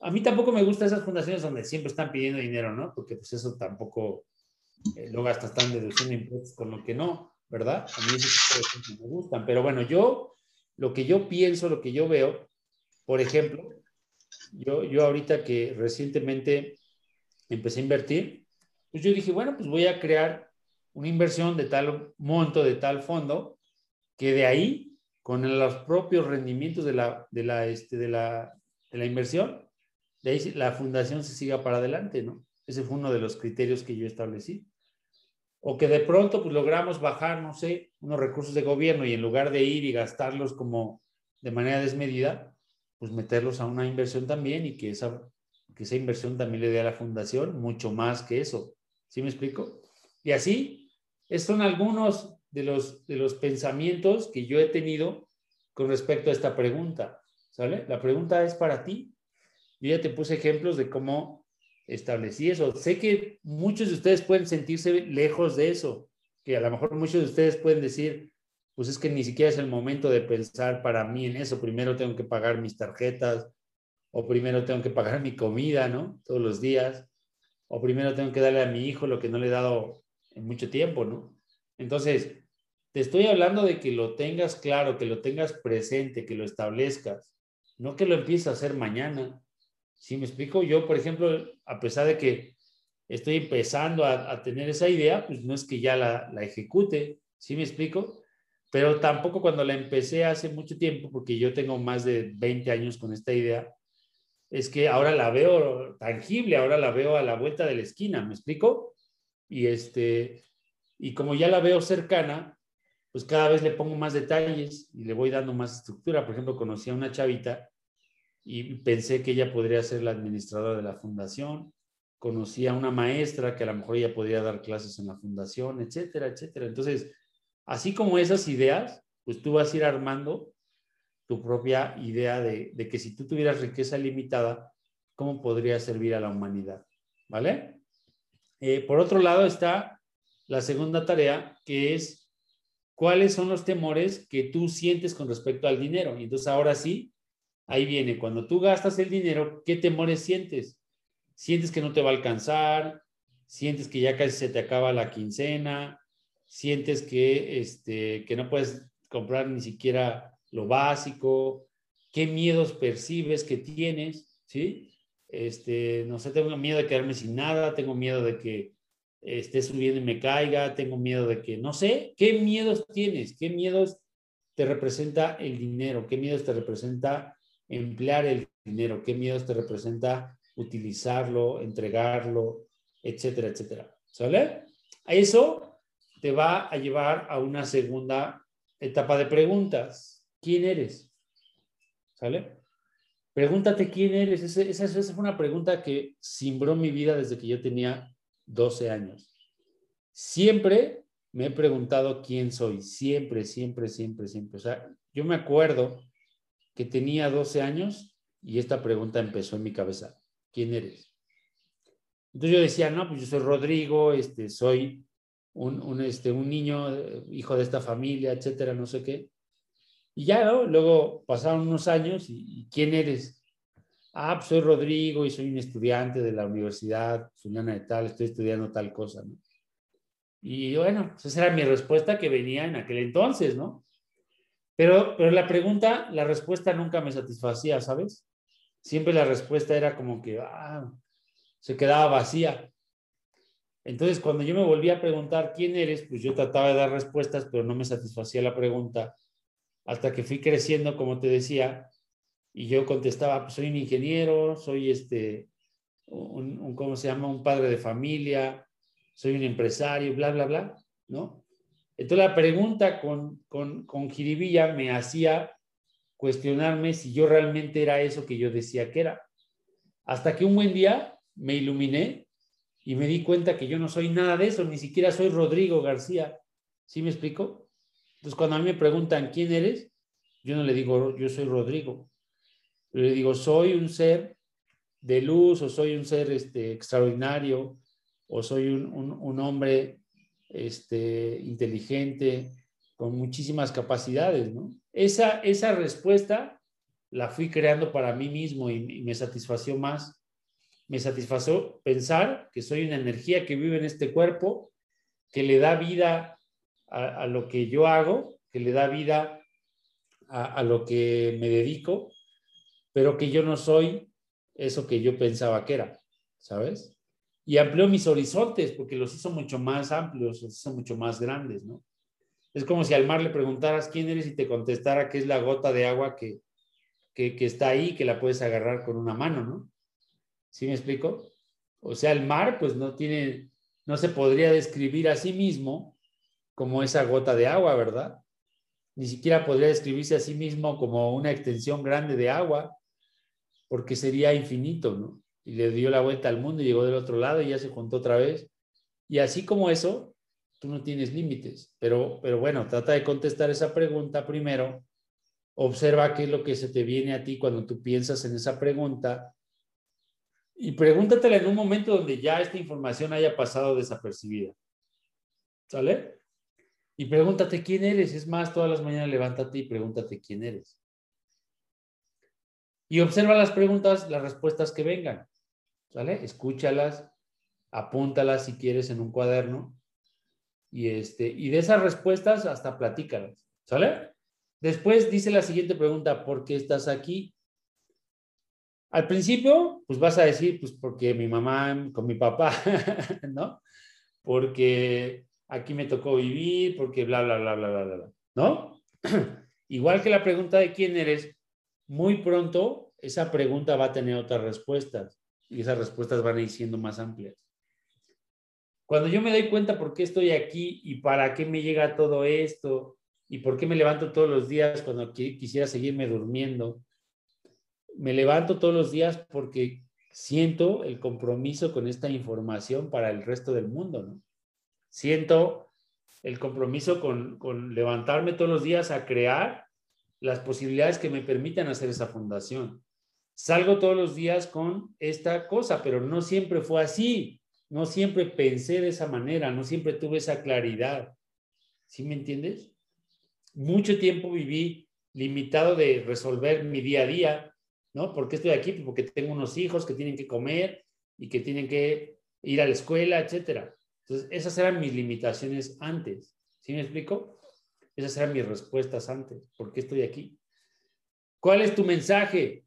A mí tampoco me gustan esas fundaciones donde siempre están pidiendo dinero, ¿no? Porque pues eso tampoco eh, lo gastas tan deduciendo impuestos con lo que no, ¿verdad? A mí esos me gustan. Pero bueno, yo, lo que yo pienso, lo que yo veo, por ejemplo, yo, yo ahorita que recientemente empecé a invertir, pues yo dije, bueno, pues voy a crear una inversión de tal monto, de tal fondo, que de ahí, con los propios rendimientos de la, de la, este, de la, de la inversión, la fundación se siga para adelante, ¿no? Ese fue uno de los criterios que yo establecí. O que de pronto pues, logramos bajar, no sé, unos recursos de gobierno y en lugar de ir y gastarlos como de manera desmedida, pues meterlos a una inversión también y que esa, que esa inversión también le dé a la fundación mucho más que eso. ¿Sí me explico? Y así, son algunos de los, de los pensamientos que yo he tenido con respecto a esta pregunta. ¿Sale? La pregunta es para ti. Yo ya te puse ejemplos de cómo establecí eso. Sé que muchos de ustedes pueden sentirse lejos de eso, que a lo mejor muchos de ustedes pueden decir, pues es que ni siquiera es el momento de pensar para mí en eso. Primero tengo que pagar mis tarjetas, o primero tengo que pagar mi comida, ¿no? Todos los días, o primero tengo que darle a mi hijo lo que no le he dado en mucho tiempo, ¿no? Entonces, te estoy hablando de que lo tengas claro, que lo tengas presente, que lo establezcas, no que lo empieces a hacer mañana. Si me explico, yo, por ejemplo, a pesar de que estoy empezando a, tener esa idea, pues no es que ya la, la ejecute, ¿sí me explico? Pero tampoco cuando la empecé hace mucho tiempo, porque yo tengo más de 20 años con esta idea, es que ahora la veo tangible, ahora la veo a la vuelta de la esquina, ¿me explico? Y este, y como ya la veo cercana, pues cada vez le pongo más detalles y le voy dando más estructura. Por ejemplo, conocí a una chavita y pensé que ella podría ser la administradora de la fundación. Conocí a una maestra que a lo mejor ella podría dar clases en la fundación, etcétera, etcétera. Entonces, así como esas ideas, pues tú vas a ir armando tu propia idea de, que si tú tuvieras riqueza limitada, ¿cómo podría servir a la humanidad? ¿Vale? Eh, por otro lado está la segunda tarea, que es cuáles son los temores que tú sientes con respecto al dinero. Y entonces ahora sí, ahí viene, cuando tú gastas el dinero, ¿qué temores sientes? Sientes que no te va a alcanzar, sientes que ya casi se te acaba la quincena, sientes que, este, que no puedes comprar ni siquiera lo básico, qué miedos percibes que tienes, ¿sí? Este, no sé, tengo miedo de quedarme sin nada, tengo miedo de que esté subiendo y me caiga, tengo miedo de que, no sé, ¿qué miedos tienes? ¿Qué miedos te representa el dinero? ¿Qué miedos te representa emplear el dinero? ¿Qué miedos te representa utilizarlo, entregarlo, etcétera, etcétera? ¿Sale? Eso te va a llevar a una segunda etapa de preguntas. ¿Quién eres? ¿Sale? Pregúntate quién eres. Esa, esa, esa fue una pregunta que simbró mi vida desde que yo tenía 12 años. Siempre me he preguntado quién soy, siempre, siempre, siempre, siempre. O sea, yo me acuerdo que tenía 12 años y esta pregunta empezó en mi cabeza, ¿quién eres? Entonces yo decía, no, pues yo soy Rodrigo, este, soy un, este, un niño, eh, hijo de esta familia, etcétera, no sé qué. Y ya, ¿no? Luego pasaron unos años y ¿quién eres? Ah, pues soy Rodrigo y soy un estudiante de la universidad fulana de tal, estoy estudiando tal cosa, ¿no? Y bueno, pues esa era mi respuesta que venía en aquel entonces, ¿no? Pero, pero la pregunta, la respuesta nunca me satisfacía, ¿sabes? Siempre la respuesta era como que, ah, se quedaba vacía. Entonces, cuando yo me volví a preguntar quién eres, pues yo trataba de dar respuestas, pero no me satisfacía la pregunta. Hasta que fui creciendo, como te decía, y yo contestaba, pues soy un ingeniero, soy este, un, ¿cómo se llama? Un padre de familia, soy un empresario, bla, bla, bla, ¿no? Entonces la pregunta con, con, con Jiribilla me hacía cuestionarme si yo realmente era eso que yo decía que era. Hasta que un buen día me iluminé y me di cuenta que yo no soy nada de eso, ni siquiera soy Rodrigo García. ¿Sí me explico? Entonces cuando a mí me preguntan quién eres, yo no le digo yo soy Rodrigo, le digo, soy un ser de luz o soy un ser este, extraordinario o soy un, hombre este, inteligente con muchísimas capacidades, ¿no? Esa, esa respuesta la fui creando para mí mismo y, me satisfació más. Me satisfació pensar que soy una energía que vive en este cuerpo, que le da vida a, lo que yo hago, que le da vida a lo que me dedico pero que yo no soy eso que yo pensaba que era, ¿sabes? Y amplió mis horizontes porque los hizo mucho más amplios, los hizo mucho más grandes, ¿no? Es como si al mar le preguntaras quién eres y te contestara que es la gota de agua que, que, que está ahí, que la puedes agarrar con una mano, ¿no? ¿Sí me explico? O sea, el mar pues no tiene, no se podría describir a sí mismo como esa gota de agua, ¿verdad? Ni siquiera podría describirse a sí mismo como una extensión grande de agua, porque sería infinito, ¿no? Y le dio la vuelta al mundo y llegó del otro lado y ya se juntó otra vez. Y así como eso, tú no tienes límites. Pero, pero bueno, trata de contestar esa pregunta primero. Observa qué es lo que se te viene a ti cuando tú piensas en esa pregunta y pregúntatela en un momento donde ya esta información haya pasado desapercibida. ¿Sale? Y pregúntate quién eres. Es más, todas las mañanas levántate y pregúntate quién eres. Y observa las preguntas, las respuestas que vengan. ¿Sale? Escúchalas, apúntalas si quieres en un cuaderno. Y, este, y de esas respuestas hasta platícalas. ¿Sale? Después dice la siguiente pregunta, ¿por qué estás aquí? Al principio, pues vas a decir, pues porque mi mamá con mi papá, ¿no? Porque aquí me tocó vivir, porque bla, bla, bla, bla, bla, bla, ¿no? Igual que la pregunta de quién eres, muy pronto esa pregunta va a tener otras respuestas y esas respuestas van a ir siendo más amplias. Cuando yo me doy cuenta por qué estoy aquí y para qué me llega todo esto y por qué me levanto todos los días cuando quisiera seguirme durmiendo me levanto todos los días porque siento el compromiso con esta información para el resto del mundo, ¿no? Siento el compromiso con, con levantarme todos los días a crear las posibilidades que me permitan hacer esa fundación. Salgo todos los días con esta cosa, pero no siempre fue así. No siempre pensé de esa manera, no siempre tuve esa claridad. ¿Sí me entiendes? Mucho tiempo viví limitado de resolver mi día a día, ¿no? ¿Por qué estoy aquí? Pues porque tengo unos hijos que tienen que comer y que tienen que ir a la escuela, etcétera. Entonces, esas eran mis limitaciones antes. ¿Sí me explico? Esas eran mis respuestas antes. ¿Por qué estoy aquí? ¿Cuál es tu mensaje?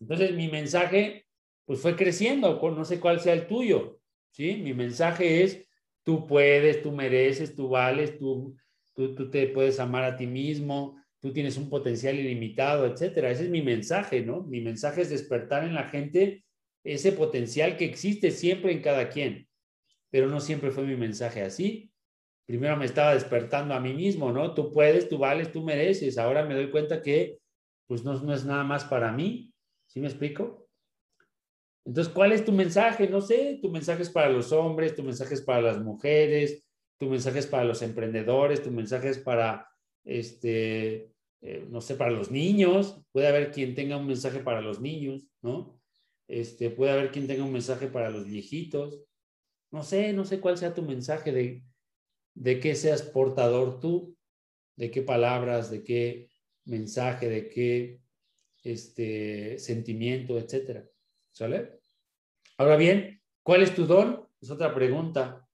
Entonces, mi mensaje, pues fue creciendo. No sé cuál sea el tuyo. ¿Sí? Mi mensaje es, tú puedes, tú mereces, tú vales, tú, tú, tú te puedes amar a ti mismo, tú tienes un potencial ilimitado, etcétera. Ese es mi mensaje, ¿no? Mi mensaje es despertar en la gente ese potencial que existe siempre en cada quien, pero no siempre fue mi mensaje así. Primero me estaba despertando a mí mismo, ¿no? Tú puedes, tú vales, tú mereces. Ahora me doy cuenta que, pues, no, es nada más para mí. ¿Sí me explico? Entonces, ¿cuál es tu mensaje? No sé, tu mensaje es para los hombres, tu mensaje es para las mujeres, tu mensaje es para los emprendedores, tu mensaje es para este, eh, no sé, para los niños, puede haber quien tenga un mensaje para los niños, ¿no? Este, puede haber quien tenga un mensaje para los viejitos. No sé, no sé cuál sea tu mensaje de, de qué seas portador tú, de qué palabras, de qué mensaje, de qué este, sentimiento, etcétera. ¿Sale? Ahora bien, ¿cuál es tu don? Es otra pregunta.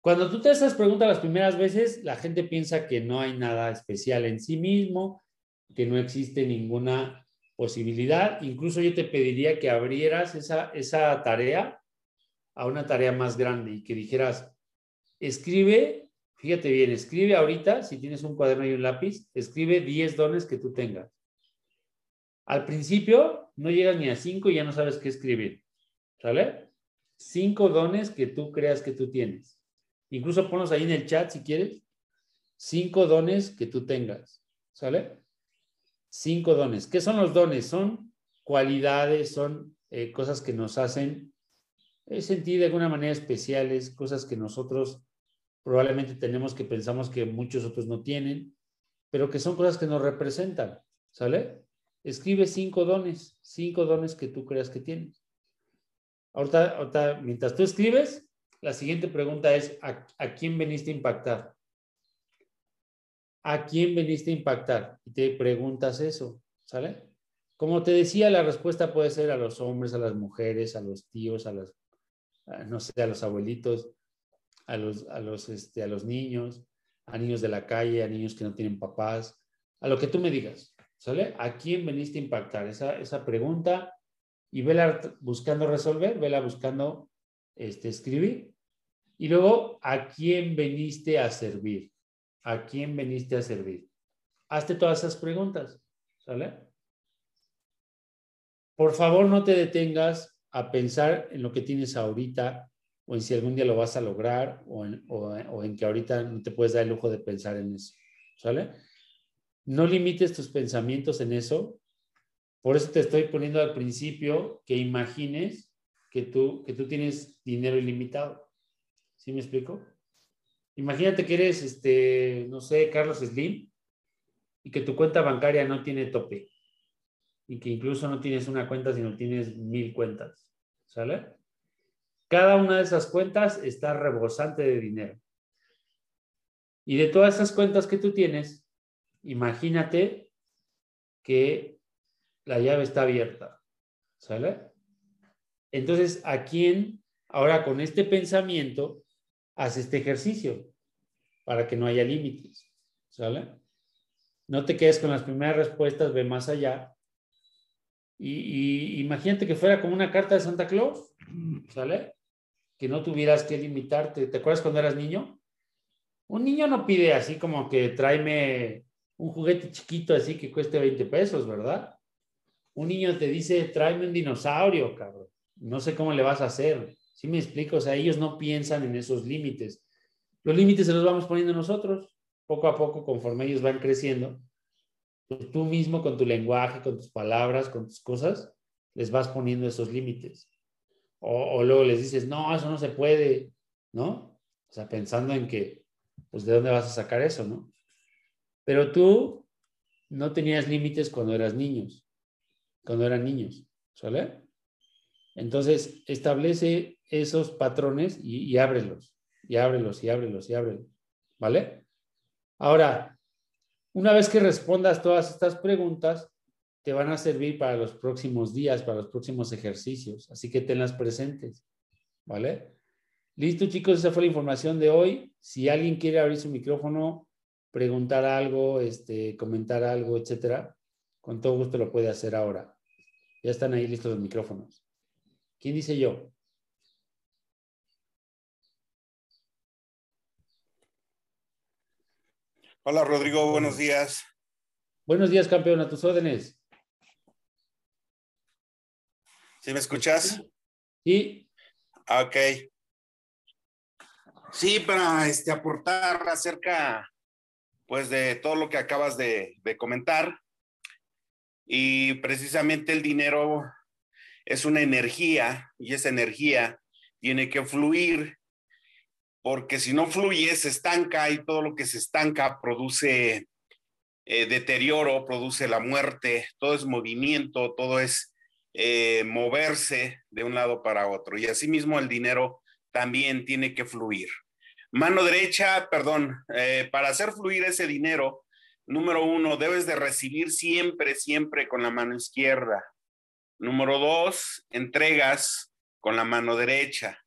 Cuando tú te haces preguntas las primeras veces, la gente piensa que no hay nada especial en sí mismo, que no existe ninguna posibilidad. Incluso yo te pediría que abrieras esa, esa tarea a una tarea más grande y que dijeras, escribe, fíjate bien, escribe ahorita, si tienes un cuaderno y un lápiz, escribe 10 dones que tú tengas. Al principio no llegas ni a 5 y ya no sabes qué escribir. ¿Sale? Cinco dones que tú creas que tú tienes. Incluso ponlos ahí en el chat si quieres. Cinco dones que tú tengas. ¿Sale? Cinco dones. ¿Qué son los dones? Son cualidades, son eh, cosas que nos hacen eh, sentir de alguna manera especiales, cosas que nosotros probablemente tenemos que pensamos que muchos otros no tienen, pero que son cosas que nos representan. ¿Sale? Escribe cinco dones, cinco dones que tú creas que tienes. Ahorita, ahorita mientras tú escribes, la siguiente pregunta es, ¿a, quién veniste a impactar? ¿A quién veniste a impactar? Y te preguntas eso, ¿sale? Como te decía, la respuesta puede ser a los hombres, a las mujeres, a los tíos, a los, no sé, a los abuelitos, a los, a los, este, a los niños, a niños de la calle, a niños que no tienen papás, a lo que tú me digas, ¿sale? ¿A quién veniste a impactar? Esa, esa pregunta y vela buscando resolver, vela buscando este, escribir. Y luego, ¿a quién veniste a servir? ¿A quién veniste a servir? Hazte todas esas preguntas, ¿sale? Por favor, no te detengas a pensar en lo que tienes ahorita o en si algún día lo vas a lograr o en, que ahorita no te puedes dar el lujo de pensar en eso. ¿Sale? No limites tus pensamientos en eso. Por eso te estoy poniendo al principio que imagines que tú, que tú tienes dinero ilimitado. ¿Sí me explico? Imagínate que eres, este, no sé, Carlos Slim y que tu cuenta bancaria no tiene tope y que incluso no tienes una cuenta, sino tienes mil cuentas. ¿Sale? Cada una de esas cuentas está rebosante de dinero. Y de todas esas cuentas que tú tienes, imagínate que la llave está abierta. ¿Sale? Entonces, ¿a quién ahora con este pensamiento hace este ejercicio para que no haya límites? ¿Sale? No te quedes con las primeras respuestas, ve más allá. Y, imagínate que fuera como una carta de Santa Claus, ¿sale? Que no tuvieras que limitarte. ¿Te acuerdas cuando eras niño? Un niño no pide así como que tráeme un juguete chiquito así que cueste 20 pesos, ¿verdad? Un niño te dice, tráeme un dinosaurio, cabrón. No sé cómo le vas a hacer. ¿Sí me explico? O sea, ellos no piensan en esos límites. Los límites se los vamos poniendo nosotros, poco a poco, conforme ellos van creciendo. Pues tú mismo con tu lenguaje, con tus palabras, con tus cosas, les vas poniendo esos límites. O, luego les dices, no, eso no se puede, ¿no? O sea, pensando en que, pues, ¿de dónde vas a sacar eso, no? Pero tú no tenías límites cuando eras niños, cuando eran niños, ¿sale? Entonces, establece esos patrones y, ábrelos, y ábrelos, y ábrelos, y ábrelos, ¿vale? Ahora, una vez que respondas todas estas preguntas, te van a servir para los próximos días, para los próximos ejercicios, así que tenlas presentes, ¿vale? Listo, chicos, esa fue la información de hoy. Si alguien quiere abrir su micrófono, preguntar algo, este, comentar algo, etcétera, con todo gusto lo puede hacer ahora. Ya están ahí listos los micrófonos. ¿Quién dice yo? Hola Rodrigo, buenos días. Buenos días, campeón, a tus órdenes. ¿Sí me escuchas? Sí. Ok. Sí, para este, aportar acerca pues de todo lo que acabas de, de comentar. Y precisamente el dinero es una energía y esa energía tiene que fluir porque si no fluye se estanca y todo lo que se estanca produce eh, deterioro, produce la muerte, todo es movimiento, todo es eh, moverse de un lado para otro y asimismo el dinero también tiene que fluir. Mano derecha, perdón, eh, para hacer fluir ese dinero, número uno, debes de recibir siempre, siempre con la mano izquierda. Número dos, entregas con la mano derecha.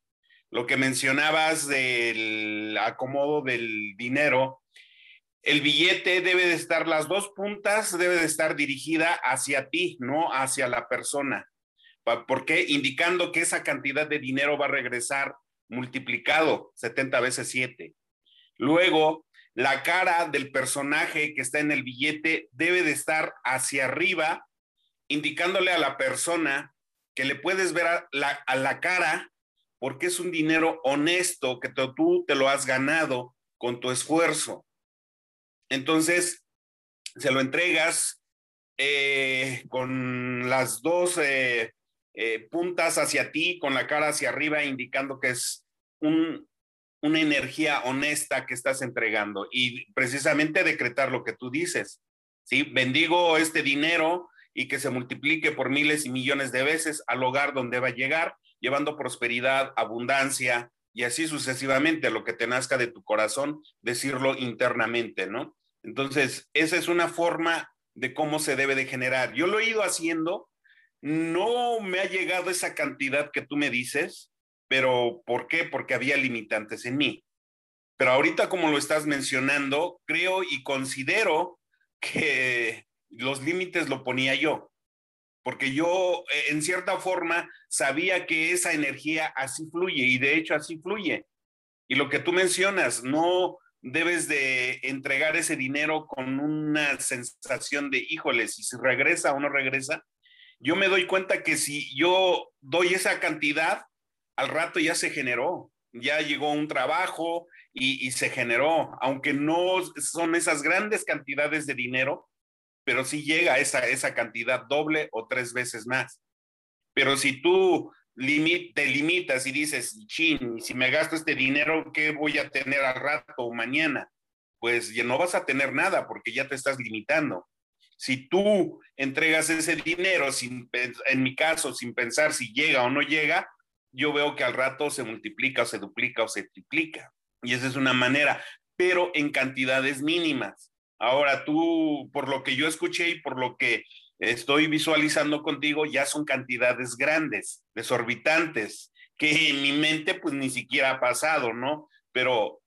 Lo que mencionabas del acomodo del dinero, el billete debe de estar, las dos puntas debe de estar dirigida hacia ti, no hacia la persona. ¿Por qué? Indicando que esa cantidad de dinero va a regresar multiplicado 70 veces 7. Luego, la cara del personaje que está en el billete debe de estar hacia arriba indicándole a la persona que le puedes ver a la, cara porque es un dinero honesto que tú te lo has ganado con tu esfuerzo. Entonces, se lo entregas eh, con las dos eh, eh, puntas hacia ti, con la cara hacia arriba, indicando que es un, una energía honesta que estás entregando y precisamente decretar lo que tú dices. ¿sí? Bendigo este dinero y que se multiplique por miles y millones de veces al hogar donde va a llegar, llevando prosperidad, abundancia y así sucesivamente, lo que te nazca de tu corazón, decirlo internamente, ¿no? Entonces, esa es una forma de cómo se debe de generar. Yo lo he ido haciendo, no me ha llegado esa cantidad que tú me dices, pero ¿por qué? Porque había limitantes en mí. Pero ahorita como lo estás mencionando, creo y considero que los límites lo ponía yo, porque yo eh, en cierta forma sabía que esa energía así fluye y de hecho así fluye. Y lo que tú mencionas, no debes de entregar ese dinero con una sensación de, híjole, si regresa o no regresa. yo me doy cuenta que si yo doy esa cantidad, al rato ya se generó, ya llegó un trabajo y, se generó, aunque no son esas grandes cantidades de dinero, pero sí llega esa, esa cantidad doble o tres veces más. Pero si tú te limitas y dices, chin, si me gasto este dinero, ¿qué voy a tener al rato o mañana? Pues ya no vas a tener nada porque ya te estás limitando. Si tú entregas ese dinero, sin, en mi caso, sin pensar si llega o no llega, yo veo que al rato se multiplica o se duplica o se triplica. Y esa es una manera, pero en cantidades mínimas. Ahora tú, por lo que yo escuché y por lo que estoy visualizando contigo, ya son cantidades grandes, desorbitantes, que en mi mente pues ni siquiera ha pasado, ¿no? Pero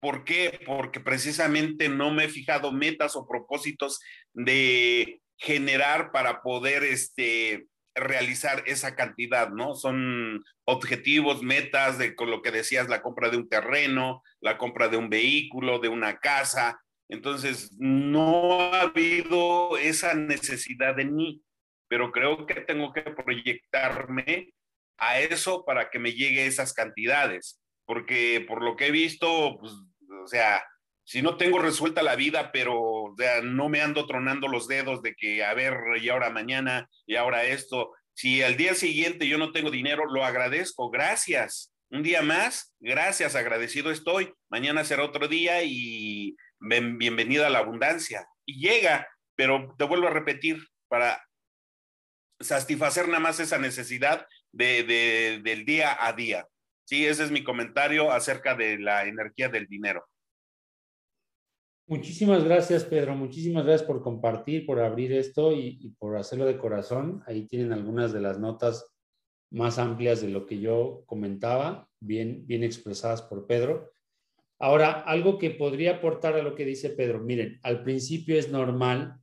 ¿por qué? Porque precisamente no me he fijado metas o propósitos de generar para poder este, realizar esa cantidad, ¿no? Son objetivos, metas de con lo que decías, la compra de un terreno, la compra de un vehículo, de una casa, entonces, no ha habido esa necesidad de mí, pero creo que tengo que proyectarme a eso para que me llegue esas cantidades, porque por lo que he visto, pues, o sea, si no tengo resuelta la vida, pero no me ando tronando los dedos de que, a ver, y ahora mañana, y ahora esto, si al día siguiente yo no tengo dinero, lo agradezco, gracias. Un día más, gracias, agradecido estoy. Mañana será otro día y bienvenida a la abundancia. Y llega, pero te vuelvo a repetir, para satisfacer nada más esa necesidad de, del día a día. Sí, ese es mi comentario acerca de la energía del dinero. Muchísimas gracias, Pedro. Muchísimas gracias por compartir, por abrir esto y, y, por hacerlo de corazón. Ahí tienen algunas de las notas más amplias de lo que yo comentaba, bien, bien expresadas por Pedro. Ahora, algo que podría aportar a lo que dice Pedro, miren, al principio es normal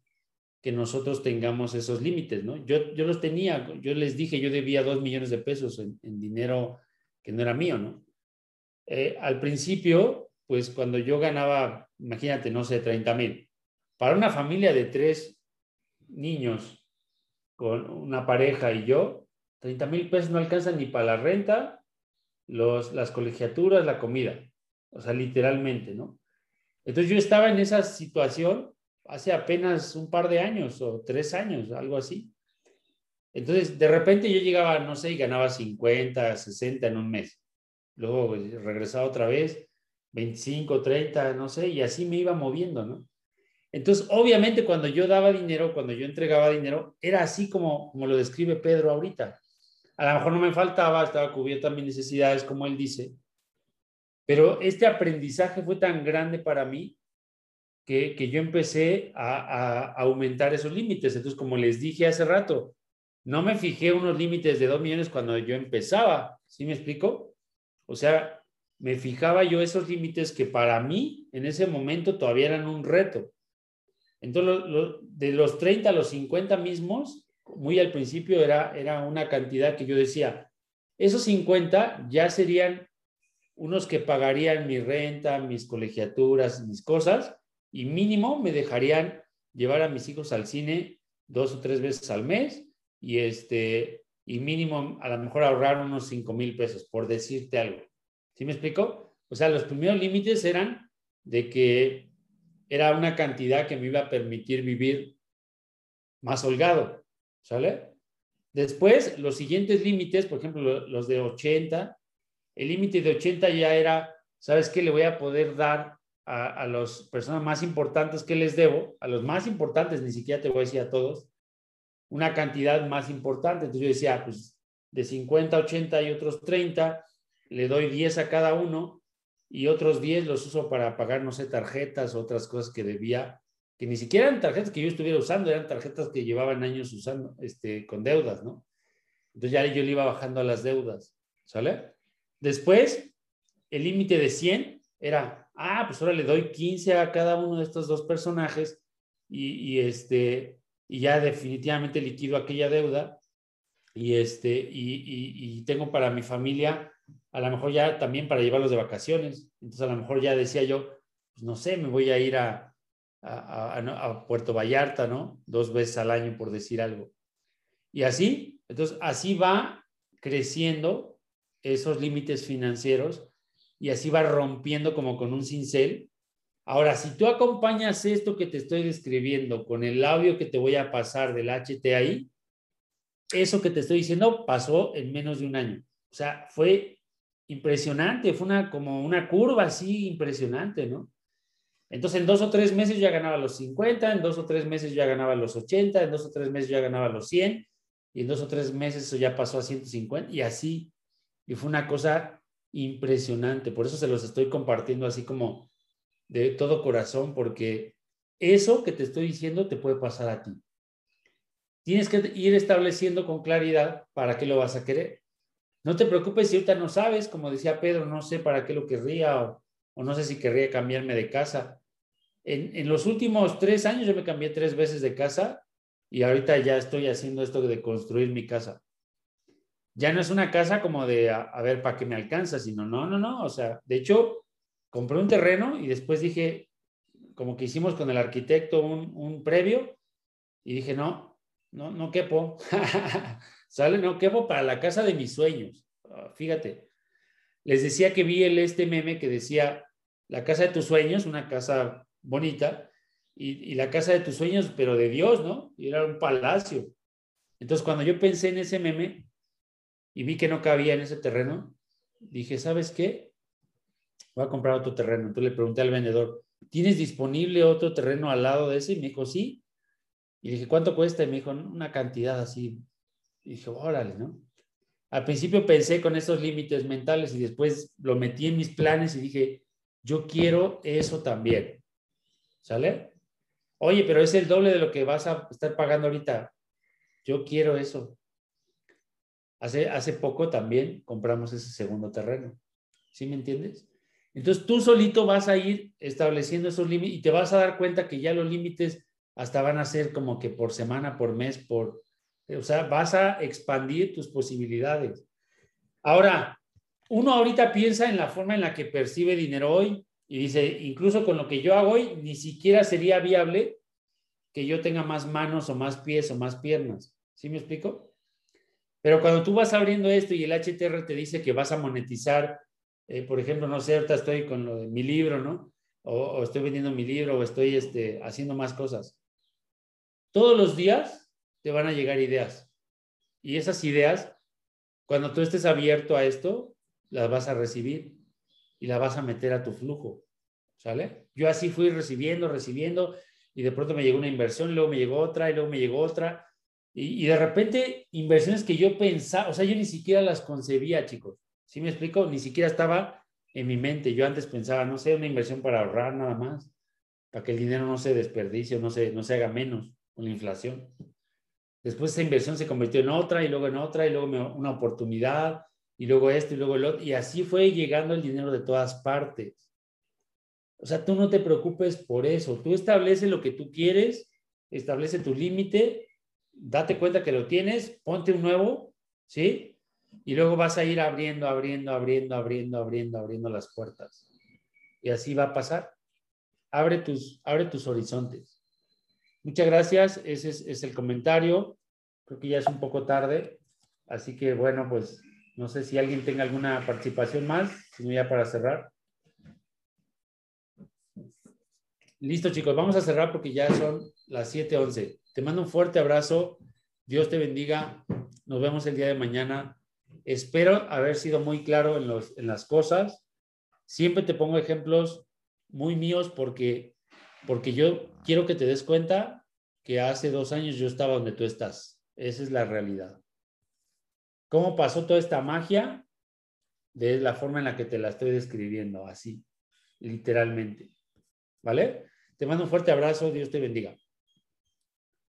que nosotros tengamos esos límites, ¿no? Yo, yo los tenía, yo les dije, yo debía dos millones de pesos en, dinero que no era mío, ¿no? Eh, al principio, pues cuando yo ganaba, imagínate, no sé, 30 mil, para una familia de tres niños con una pareja y yo, 30 mil pesos no alcanzan ni para la renta, los, las colegiaturas, la comida o sea, literalmente, ¿no? Entonces yo estaba en esa situación hace apenas un par de años o tres años, algo así. Entonces, de repente yo llegaba, no sé, y ganaba 50, 60 en un mes. Luego pues, regresaba otra vez, 25, 30, no sé, y así me iba moviendo, ¿no? Entonces, obviamente cuando yo daba dinero, cuando yo entregaba dinero, era así como, como lo describe Pedro ahorita. A lo mejor no me faltaba, estaba cubierta mis necesidades, como él dice, pero este aprendizaje fue tan grande para mí que, yo empecé a, aumentar esos límites. Entonces, como les dije hace rato, no me fijé unos límites de dos millones cuando yo empezaba. ¿Sí me explico? O sea, me fijaba yo esos límites que para mí en ese momento todavía eran un reto. Entonces, de los 30 a los 50 mismos, muy al principio era, era una cantidad que yo decía, esos 50 ya serían unos que pagarían mi renta, mis colegiaturas, mis cosas, y mínimo me dejarían llevar a mis hijos al cine dos o tres veces al mes y este y mínimo a lo mejor ahorrar unos cinco mil pesos, por decirte algo. ¿Sí me explico? O sea, los primeros límites eran de que era una cantidad que me iba a permitir vivir más holgado, ¿sale? Después, los siguientes límites, por ejemplo, los de 80, el límite de 80 ya era, ¿sabes qué? Le voy a poder dar a, las personas más importantes que les debo, a los más importantes, ni siquiera te voy a decir a todos, una cantidad más importante. Entonces yo decía, pues de 50 a 80 y otros 30, le doy 10 a cada uno y otros 10 los uso para pagar, no sé, tarjetas, otras cosas que debía, que ni siquiera eran tarjetas que yo estuviera usando, eran tarjetas que llevaban años usando, este, con deudas, ¿no? Entonces ya yo le iba bajando a las deudas, ¿sale? Después, el límite de 100 era, ah, pues ahora le doy 15 a cada uno de estos dos personajes y, este, y ya definitivamente liquido aquella deuda y, este, y, tengo para mi familia, a lo mejor ya también para llevarlos de vacaciones. Entonces a lo mejor ya decía yo, pues no sé, me voy a ir a, a, Puerto Vallarta, ¿no? Dos veces al año, por decir algo. Y así, entonces, así va creciendo esos límites financieros y así va rompiendo como con un cincel. Ahora, si tú acompañas esto que te estoy describiendo con el audio que te voy a pasar del HTI, eso que te estoy diciendo pasó en menos de un año. O sea, fue impresionante, fue una, como una curva así impresionante, ¿no? Entonces, en dos o tres meses ya ganaba los 50, en dos o tres meses ya ganaba los 80, en dos o tres meses ya ganaba los 100, y en dos o tres meses eso ya pasó a 150, y así. Y fue una cosa impresionante. Por eso se los estoy compartiendo así como de todo corazón, porque eso que te estoy diciendo te puede pasar a ti. Tienes que ir estableciendo con claridad para qué lo vas a querer. No te preocupes si ahorita no sabes, como decía Pedro, no sé para qué lo querría o, no sé si querría cambiarme de casa. En, en, los últimos tres años yo me cambié tres veces de casa y ahorita ya estoy haciendo esto de construir mi casa. Ya no es una casa como de a, ver para qué me alcanza, sino no, no, no. O sea, de hecho, compré un terreno y después dije, como que hicimos con el arquitecto un, un previo y dije, no, no, no quepo. ¿Sale? No quepo para la casa de mis sueños. Ah, fíjate. Les decía que vi el, este meme que decía, la casa de tus sueños, una casa bonita, y, la casa de tus sueños, pero de Dios, ¿no? Y era un palacio. Entonces, cuando yo pensé en ese meme y vi que no cabía en ese terreno, dije, ¿sabes qué? Voy a comprar otro terreno. Entonces le pregunté al vendedor, ¿tienes disponible otro terreno al lado de ese? Y me dijo, sí. Y dije, ¿cuánto cuesta? Y me dijo, una cantidad así. Y dije, órale, ¿no? Al principio pensé con esos límites mentales y después lo metí en mis planes y dije, yo quiero eso también. ¿Sale? Oye, pero es el doble de lo que vas a estar pagando ahorita. Yo quiero eso. Hace, hace poco también compramos ese segundo terreno. ¿Sí me entiendes? Entonces tú solito vas a ir estableciendo esos límites y te vas a dar cuenta que ya los límites hasta van a ser como que por semana, por mes, por, o sea, vas a expandir tus posibilidades. Ahora, uno ahorita piensa en la forma en la que percibe dinero hoy y dice, incluso con lo que yo hago hoy, ni siquiera sería viable que yo tenga más manos o más pies o más piernas. ¿Sí me explico? Pero cuando tú vas abriendo esto y el HTR te dice que vas a monetizar, eh, por ejemplo, no sé, ahorita estoy con lo de mi libro, ¿no? O, o estoy vendiendo mi libro o estoy este, haciendo más cosas. Todos los días te van a llegar ideas. Y esas ideas, cuando tú estés abierto a esto, las vas a recibir y las vas a meter a tu flujo. ¿Sale? Yo así fui recibiendo, recibiendo, y de pronto me llegó una inversión, luego me llegó otra, y luego me llegó otra. Y, y de repente, inversiones que yo pensaba, o sea, yo ni siquiera las concebía, chicos. ¿Sí me explico? Ni siquiera estaba en mi mente. Yo antes pensaba, no sé, una inversión para ahorrar nada más, para que el dinero no se desperdicie, no se, no se haga menos con la inflación. Después esa inversión se convirtió en otra y luego en otra y luego una oportunidad y luego esto y luego el otro. Y así fue llegando el dinero de todas partes. O sea, tú no te preocupes por eso. Tú establece lo que tú quieres, establece tu límite, date cuenta que lo tienes, ponte un nuevo, ¿sí? Y luego vas a ir abriendo, abriendo, abriendo, abriendo, abriendo, abriendo las puertas. Y así va a pasar. Abre tus, abre tus horizontes. Muchas gracias, ese es, el comentario. Creo que ya es un poco tarde, así que bueno, pues no sé si alguien tenga alguna participación más, sino ya para cerrar. Listo, chicos, vamos a cerrar porque ya son las 7:11. Te mando un fuerte abrazo. Dios te bendiga. Nos vemos el día de mañana. Espero haber sido muy claro en las cosas. Siempre te pongo ejemplos muy míos porque porque yo quiero que te des cuenta que hace dos años yo estaba donde tú estás. Esa es la realidad. ¿Cómo pasó toda esta magia? De la forma en la que te la estoy describiendo, así, literalmente. ¿Vale? Te mando un fuerte abrazo, Dios te bendiga.